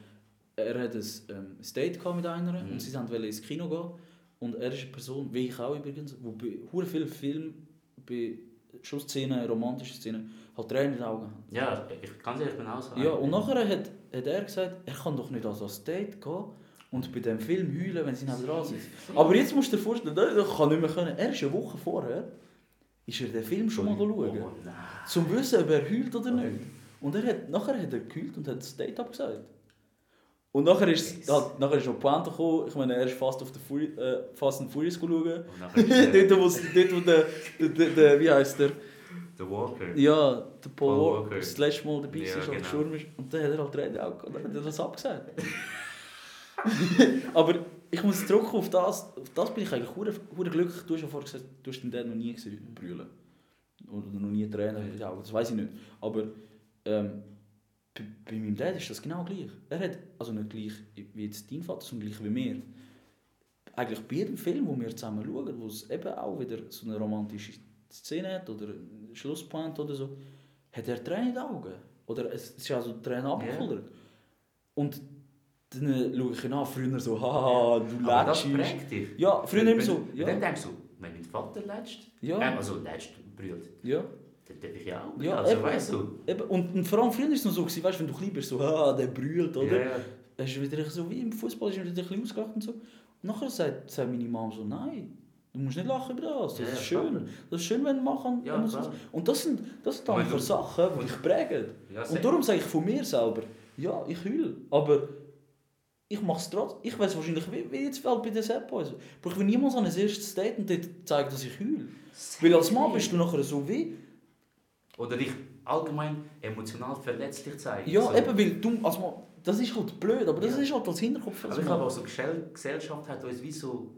er hat ein ähm, Date mit einer Mhm. und sie wollten ins Kino gehen. Und er ist eine Person, wie ich auch übrigens, wo bei vielen Filmen, bei Schussszenen, romantischen Szenen, halt Tränen in den Augen haben. ja, ich kann es ich bin auch so. Ja, und nachher hat, hat er gesagt, er kann doch nicht an so ein Date gehen und bei dem Film heulen, wenn sie neben dran sind. Aber jetzt musst du dir vorstellen, er kann nicht mehr können. Er ist eine Woche vorher, ist er den Film schon mal schauen. Oh nein. Zum wissen, ob er heult oder nicht. Und er hat, nachher hat er geheult und hat das Date abgesagt. Und nachher ist, Yes. halt, nachher ist noch die Pointe gekommen. Ich meine, er ist fast auf den äh, Fast and Furious schauen. Und *laughs* dort, wo, dort, wo der, der, der, der, wie heißt der? der Walker. Ja, der Paul Paul Walker. Das letzte Mal dabei Ja, ist, genau. gestorben ist. Und dann hat er halt Rede auch gehabt. Dann hat er das abgesagt. *laughs* Aber ich muss zurück auf das. Auf das bin ich eigentlich hure hure glücklich. Du hast ja vorhin gesagt, du hast den Dad noch nie gesehen brüllen. Oder noch nie Tränen Augen. Das weiß ich nicht. Aber ähm, bei, bei meinem Dad ist das genau gleich. Er hat, also nicht gleich wie jetzt dein Vater, sondern gleich wie mir. Eigentlich bei jedem Film, den wir zusammen schauen, wo es eben auch wieder so eine romantische Szene hat oder einen Schlusspoint oder so, hat er Tränen in den Augen. Oder es ist also Tränen abgekullert. Und dann schaue ich ihn an, früher so, haha, du Aber das prägt dich. Ja, früher immer so, ja. Dann denkst du, wenn mein Vater lätscht, Ja. ähm, also lätscht, brüllt, Ja, dann darf ich ja auch. Ja, also eben. weißt du. eben. Und, und vor allem früher war es noch so, gewesen, weißt, wenn du klein bist, so, ah, der brüllt, oder? Ja. Hast du wieder so wie im Fußball ist er wieder ein bisschen ausgelacht und so. Und nachher sagt, sagt meine Mama so, nein, Du musst nicht lachen über das. Das Ja, ist schön. klar. Das ist schön, wenn man machen Ja. Und das sind, das sind einfach Sachen, die dich prägen. Ja, Und darum sage ich von mir selber, ja, ich heule, aber ich mache es trotzdem. Ich weiß wahrscheinlich, wie, wie jetzt halt bei den Sad Boys. Aber ich will niemals an ein erstes Date und dort zeigen, dass ich heule. Weil als Mann bist du nachher so wie... Oder dich allgemein emotional verletzlich zeigen. Ja, so. eben, weil du als Mann... Das ist halt blöd, aber das Ja. ist halt als Hinterkopf Aber ich glaube auch so Gesell Gesellschaft hat uns wie so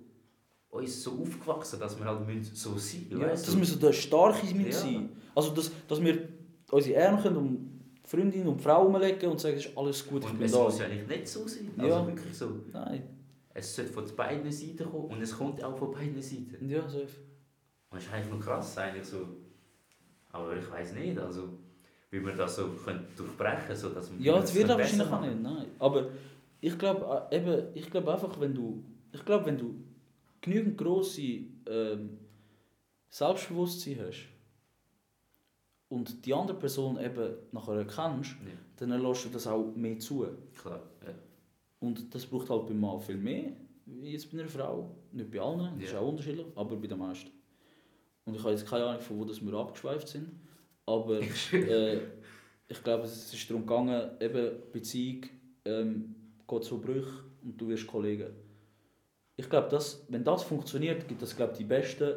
uns so aufgewachsen, dass wir halt müssen so sein Ja, weißt dass wir so der Starke Ja. sein. Also, dass, dass wir unsere Arme können um Freundin und Frau umlegen und sagen, es ist alles gut, ich Und bin es da. muss ja eigentlich nicht so sein. Also Ja. wirklich so. Nein, Es sollte von beiden Seiten kommen und es kommt auch von beiden Seiten. ja, so. Und das ist eigentlich noch krass, eigentlich so. Aber ich weiß nicht, also wie wir das so durchbrechen so dass wir Ja, das wird er besser wahrscheinlich auch nicht, nein. Aber ich glaube eben, ich glaube einfach, wenn du, ich glaube, wenn du genügend grosse ähm, Selbstbewusstsein hast und die andere Person eben nachher erkennst, Ja, dann lässt du das auch mehr zu. klar. Ja. Und das braucht halt beim Mann viel mehr, wie jetzt bei einer Frau. Nicht bei allen, das ist Ja. auch unterschiedlich, aber bei den meisten. Und ich habe jetzt keine Ahnung, von wo das wir abgeschweift sind. Aber *laughs* äh, ich glaube, es ist darum gegangen, eben Beziehung ähm, geht zu Brüchen und du wirst Kollege. Ich glaube, das, wenn das funktioniert, gibt es glaube ich, die besten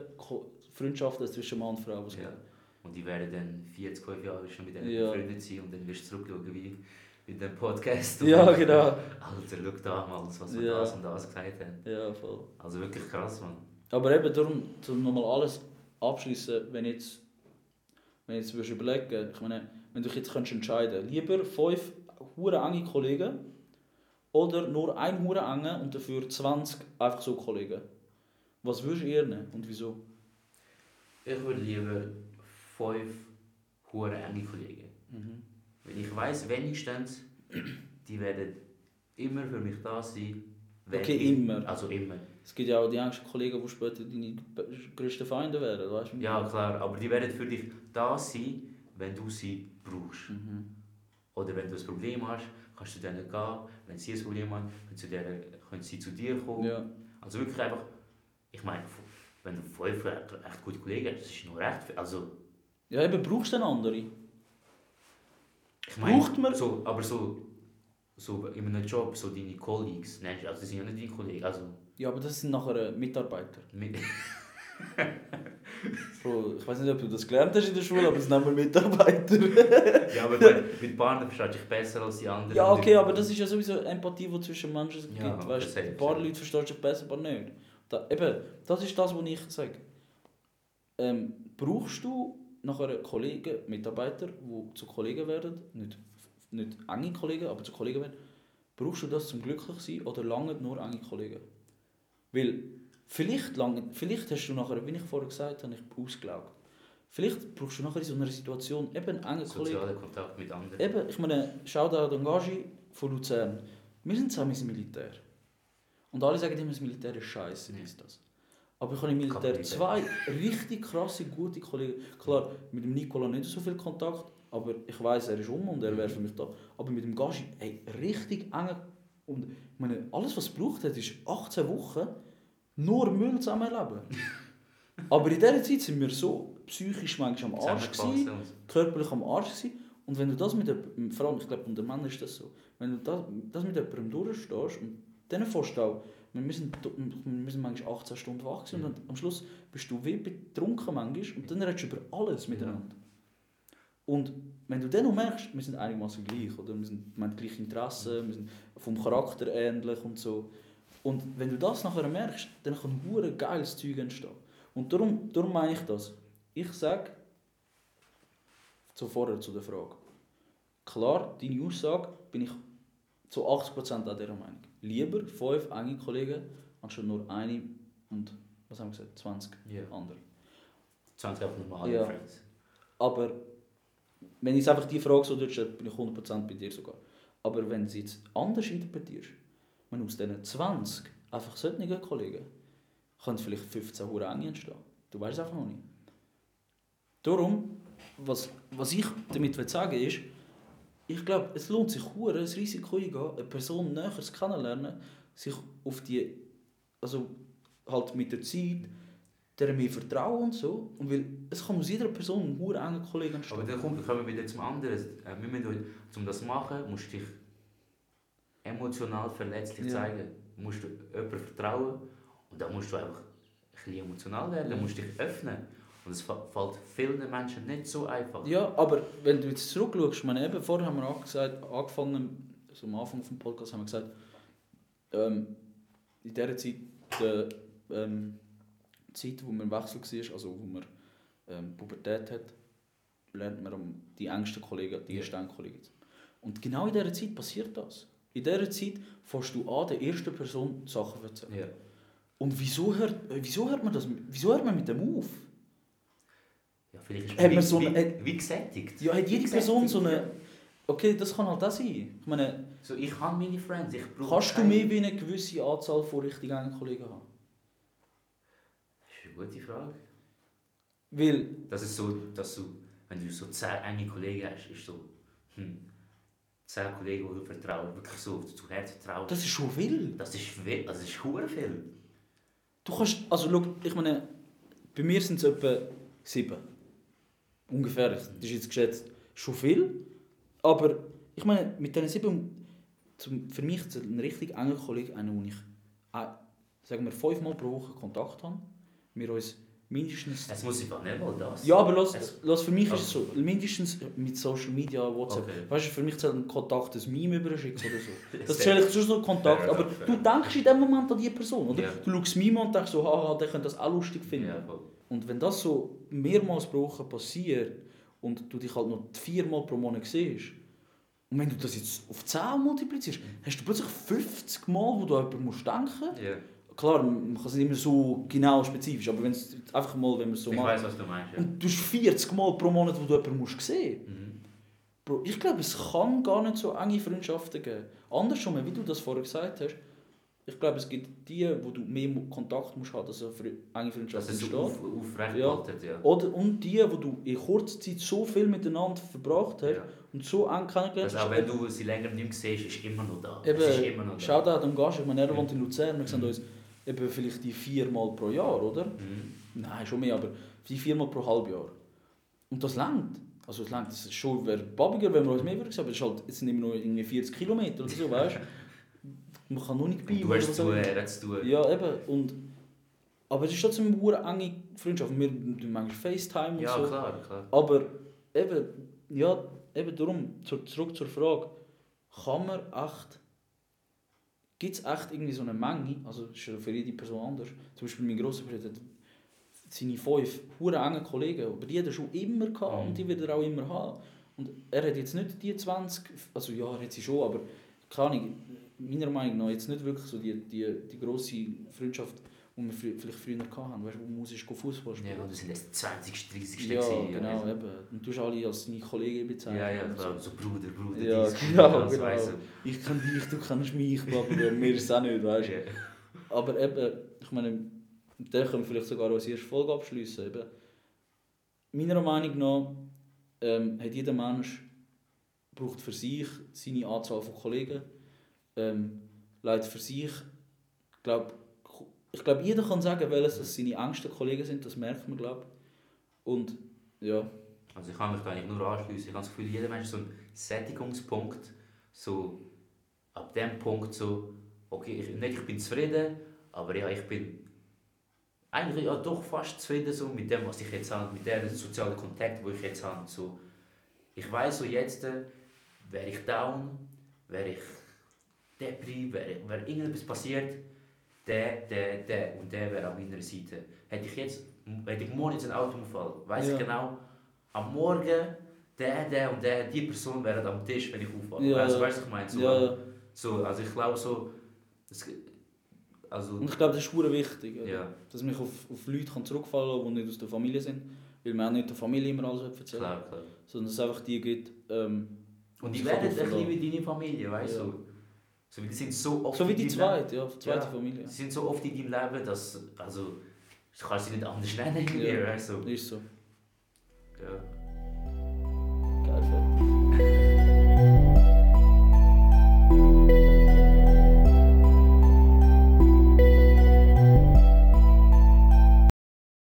Freundschaften zwischen Mann und Frau. was Ja. gibt. Und die werden dann 40, 5 Jahre schon mit denen Ja. befreundet sein und dann wirst du zurückschauen wie in dem Podcast. Und Ja, genau. Alter, schau damals, was wir Ja. das und das gesagt haben. Ja, voll. Also wirklich krass, Mann. Aber eben darum, um nochmal alles abschließen, wenn jetzt, wenn jetzt würdest überlegen, ich meine, wenn du dich jetzt könntest entscheiden, lieber fünf hure enge Kollegen oder nur ein hure enge und dafür 20 einfach so Kollegen. Was würdest du eher nehmen und wieso? Ich würde lieber fünf hure enge Kollegen. Mhm. Weil ich weiss wenigstens, die werden immer für mich da sein. wenn Okay, ich, immer. Also immer. Es gibt ja auch die engsten Kollegen, die später deine grössten Feinde werden, weißt du? Ja, klar, aber die werden für dich da sein, wenn du sie brauchst. Mhm. Oder wenn du ein Problem hast, kannst du zu denen gehen. Wenn sie ein Problem haben, können, zu denen, können sie zu dir kommen. Ja. Also wirklich einfach, ich meine, wenn du fünf echt echt gute Kollegen hast, das ist noch recht viel. Also, ja, eben brauchst du einen anderen. ich meine, Braucht man- so, aber so, so in einem Job, so deine Colleagues, nein, also das sind ja nicht deine Kollegen, also Ja, aber das sind nachher äh, Mitarbeiter. mit, Bro, *laughs* ich weiß nicht, ob du das gelernt hast in der Schule, aber es nennen wir Mitarbeiter. *laughs* ja, aber mit Partnern verstehst du dich besser als die anderen. Ja, okay, aber das ist ja sowieso Empathie, die zwischen Menschen gibt. Ja, weißt, ein paar. Leute verstehen sich besser, ein paar nicht. Da, eben, das ist das, was ich sage. Ähm, brauchst du nachher Kollegen, Mitarbeiter, die zu Kollegen werden, nicht, nicht enge Kollegen, aber zu Kollegen werden, brauchst du das zum glücklich sein oder lange nur enge Kollegen? Weil vielleicht, lange, vielleicht hast du nachher, wie ich vorher gesagt habe, ich ausgelaugt. Vielleicht brauchst du nachher in so einer Situation eben engen Kollegen. Sozialer Kontakt mit anderen. Eben, ich meine, schau da an Engagi von Luzern. Wir sind zusammen im Militär. Und alle sagen immer, das Militär ist scheiße, Ja. ist das. Aber ich habe im Militär zwei richtig krasse, gute Kollegen. Klar, mit dem Nikola nicht so viel Kontakt, aber ich weiß, er ist um und er wäre für mich da. Aber mit dem Gashi, ey, richtig eng. Und ich meine, alles, was es braucht hat, ist 18 Wochen nur Müll zusammenleben. *laughs* aber in dieser Zeit sind wir so psychisch manchmal am Arsch gewesen körperlich am Arsch gewesen. Und wenn du das mit jemandem, vor allem, ich glaube, unter Männern ist das so, wenn du das, das mit jemandem durchstehst und dann fährst du auch, wir müssen, wir müssen manchmal 18 Stunden wach sein und dann, am Schluss bist du wie betrunken manchmal und dann redest du über alles miteinander. Und wenn du dann noch merkst, wir sind einigermaßen gleich, oder wir, sind, wir haben die gleichen Interessen, wir sind vom Charakter ähnlich und so. Und wenn du das nachher merkst, dann kann ein geiles Zeug entstehen. Und darum, darum meine ich das. Ich sage, Zuvor zu der Frage. Klar, deine Aussage bin ich zu 80% an dieser Meinung. Lieber fünf enge Kollegen, anstatt nur eine und, was haben wir gesagt, 20 Ja. andere. 20 einfach normale Ja. Friends. Aber wenn ich einfach die Frage so durchstelle, bin ich 100% bei dir sogar. Aber wenn du sie jetzt anders interpretierst, wenn aus diesen 20 einfach solche Kollegen, können vielleicht 15 hure enge entstehen. Du weißt es einfach noch nicht. Darum, was, was ich damit will sagen ist, ich glaube, es lohnt sich hure ein Risiko eingehen, eine Person näher kennenlernen, sich auf die, also halt mit der Zeit der mehr vertrauen und so. Und weil es kann aus jeder Person ein hure enger Kollege entstehen. Aber dann kommen wir wieder zum anderen. Äh, wir müssen, um das zu machen, musst du dich emotional verletzlich Ja. zeigen. Du musst jemandem vertrauen und dann musst du einfach ein bisschen emotional werden, dann musst du dich öffnen. Und es fällt vielen Menschen nicht so einfach. Ja, aber wenn du jetzt zurückschaust, meine, eben vorher haben wir auch gesagt, angefangen, so am Anfang vom Podcast haben wir gesagt, ähm, in dieser Zeit, der ähm, Zeit, wo man im Wechsel war, also wo man ähm, Pubertät hat, lernt man am- die engsten Kollegen, die ersten Kollegen. Und genau in dieser Zeit passiert das. In dieser Zeit fährst du an, der ersten Person Sachen zu erzählen. Ja. Und wieso hört, äh, wieso hört man das? Wieso hört man mit dem auf? Vielleicht ist Hat wie, man so wie, eine- wie gesättigt. Ja, hat jede Wie Person so eine. Okay, das kann halt auch sein. Ich meine. So, ich habe meine Friends, ich brauche kannst du keine- mehr wie eine gewisse Anzahl von richtig engen Kollegen haben? Das ist eine gute Frage. Weil, Das ist so, dass du, wenn du so zehn enge Kollegen hast, ist so, hm, zehn Kollegen, die du vertraust, wirklich so zu Herzen vertraust. das ist schon viel. Das ist viel, das ist hure viel. Du kannst, also schau, ich meine, bei mir sind es etwa sieben. Ungefähr. Das ist jetzt geschätzt schon viel. Aber ich meine, mit diesen sieben, zum, für mich ist ein richtig enger Kollege einer, wo ich, äh, sagen wir, fünfmal pro Woche Kontakt habe. Wir uns mindestens Es muss einfach nicht mal das. Ja, aber lass, Es- lass, für mich ist es so, mindestens mit Social Media, WhatsApp, Okay. weißt du, für mich zählt ein Kontakt ein Meme überschicken oder so. *laughs* Das ich schon so Kontakt, aber du denkst in dem Moment an die Person, oder? Ja. Du schaust Meme und denkst so, haha, der könnte das auch lustig finden. Voll. Und wenn das so mehrmals pro Woche passiert und du dich halt noch viermal pro Monat siehst, und wenn du das jetzt auf 10 multiplizierst, hast du plötzlich 50 Mal, wo du an jemanden musst denken Ja. Klar, man kann es nicht immer so genau spezifisch, aber wenn es einfach mal, wenn man es so ich macht. weiß, was du meinst. Ja. Und du hast 40 Mal pro Monat, wo du jemanden musst sehen Mhm. Bro, ich glaube, es kann gar nicht so enge Freundschaften geben. Andersrum, wie du das vorher gesagt hast, ich glaube, es gibt die, wo du mehr Kontakt musst haben, dass eine enge Dass Freundschaft es entsteht. auf, aufrecht Ja. haltet, ja. Oder und die, wo du in kurzer Zeit so viel miteinander verbracht hast ja. und so eng kennengelernt Also auch wenn du sie länger nicht mehr siehst, ist immer noch da. Eben, es ist immer noch da. Shoutout an Gast, ich meine, er wohnt in Luzern, wir sehen Mhm. uns eben vielleicht die viermal pro Jahr, oder? Mhm. Nein, schon mehr, aber die viermal pro Halbjahr. Und das langt. Also es langt, das ist schon wäre babiger, wenn wir uns mehr würden aber es, ist halt, es sind immer nur irgendwie 40 Kilometer oder so, weißt du? *laughs* Man kann nur nicht bei du hast zu tun, er hat zu tun. Ja, eben. Und, aber es ist trotzdem eine hure enge Freundschaft. Wir tun manchmal FaceTime und Ja, so. klar, klar. Aber eben, ja, eben darum, zu- zurück zur Frage, kann man echt, gibt es echt irgendwie so eine Menge, also das ist ja für jede Person anders, zum Beispiel mein grosser Bruder hat seine fünf hure engen Kollegen, aber die hat er schon immer gehabt Mhm. und die wird er auch immer haben. Und er hat jetzt nicht die 20, also ja, er hat sie schon, aber keine Ahnung, meiner Meinung nach jetzt nicht wirklich so die, die, die grosse Freundschaft, die wir vielleicht früher hatten, weißt du, wo man muss Fußball spielen. Ja, du sind jetzt 20, 30 Ja, gewesen, genau, also. eben. Und du hast alle als deine Kollegen bezeichnet. Ja, ja, klar, so. so Bruder, Bruder, Ja, dies, genau, das, genau. weißt Ich kenne dich, du kennst mich, Papa, mir ist es auch nicht, du. weißt du. Ja. Aber eben, ich meine, dann können wir vielleicht sogar als erste Folge abschließen. Eben. Meiner Meinung nach ähm, hat jeder Mensch braucht für sich seine Anzahl von Kollegen. Ähm, leidet für sich, ich glaube, ich glaube, jeder kann sagen, welches das seine engsten Kollegen sind, das merkt man, glaube Und ja, Also ich kann mich da eigentlich nur anschließen. Ich habe das Gefühl, jeder Mensch so einen Sättigungspunkt. So, ab dem Punkt so, okay, ich, nicht ich bin zufrieden, aber ja, ich bin eigentlich ja, doch fast zufrieden so mit dem, was ich jetzt habe, mit dem sozialen Kontakt, wo ich jetzt habe. So, ich weiß so jetzt, äh, wäre ich down, wäre ich depri, wäre wär irgendetwas passiert, der, der, der und der wäre an meiner Seite. Hätte ich jetzt, hätte ich morgen jetzt einen Autounfall, weiß Ja. ich genau, am Morgen der, der und der, die Person wäre am Tisch, wenn ich aufwache. Ja, also, weißt du, was ich meine? So, ja, so, also ich glaube so, es, also, und ich glaube, das ist sehr wichtig, ja, dass man auf, auf Leute kann zurückfallen kann, die nicht aus der Familie sind, weil man auch nicht der Familie immer alles erzählt, klar, klar. sondern dass es einfach die gibt, ähm, Und die werden ein bisschen wie deine Familie, weißt du? So. die sind so oft So wie die zweite, ja, zweite Ja. Familie. Sie sind so oft in deinem Leben, dass, also, du kannst sie nicht anders nennen, Ja. weißt du? Ist so. Ja. Geil, fett.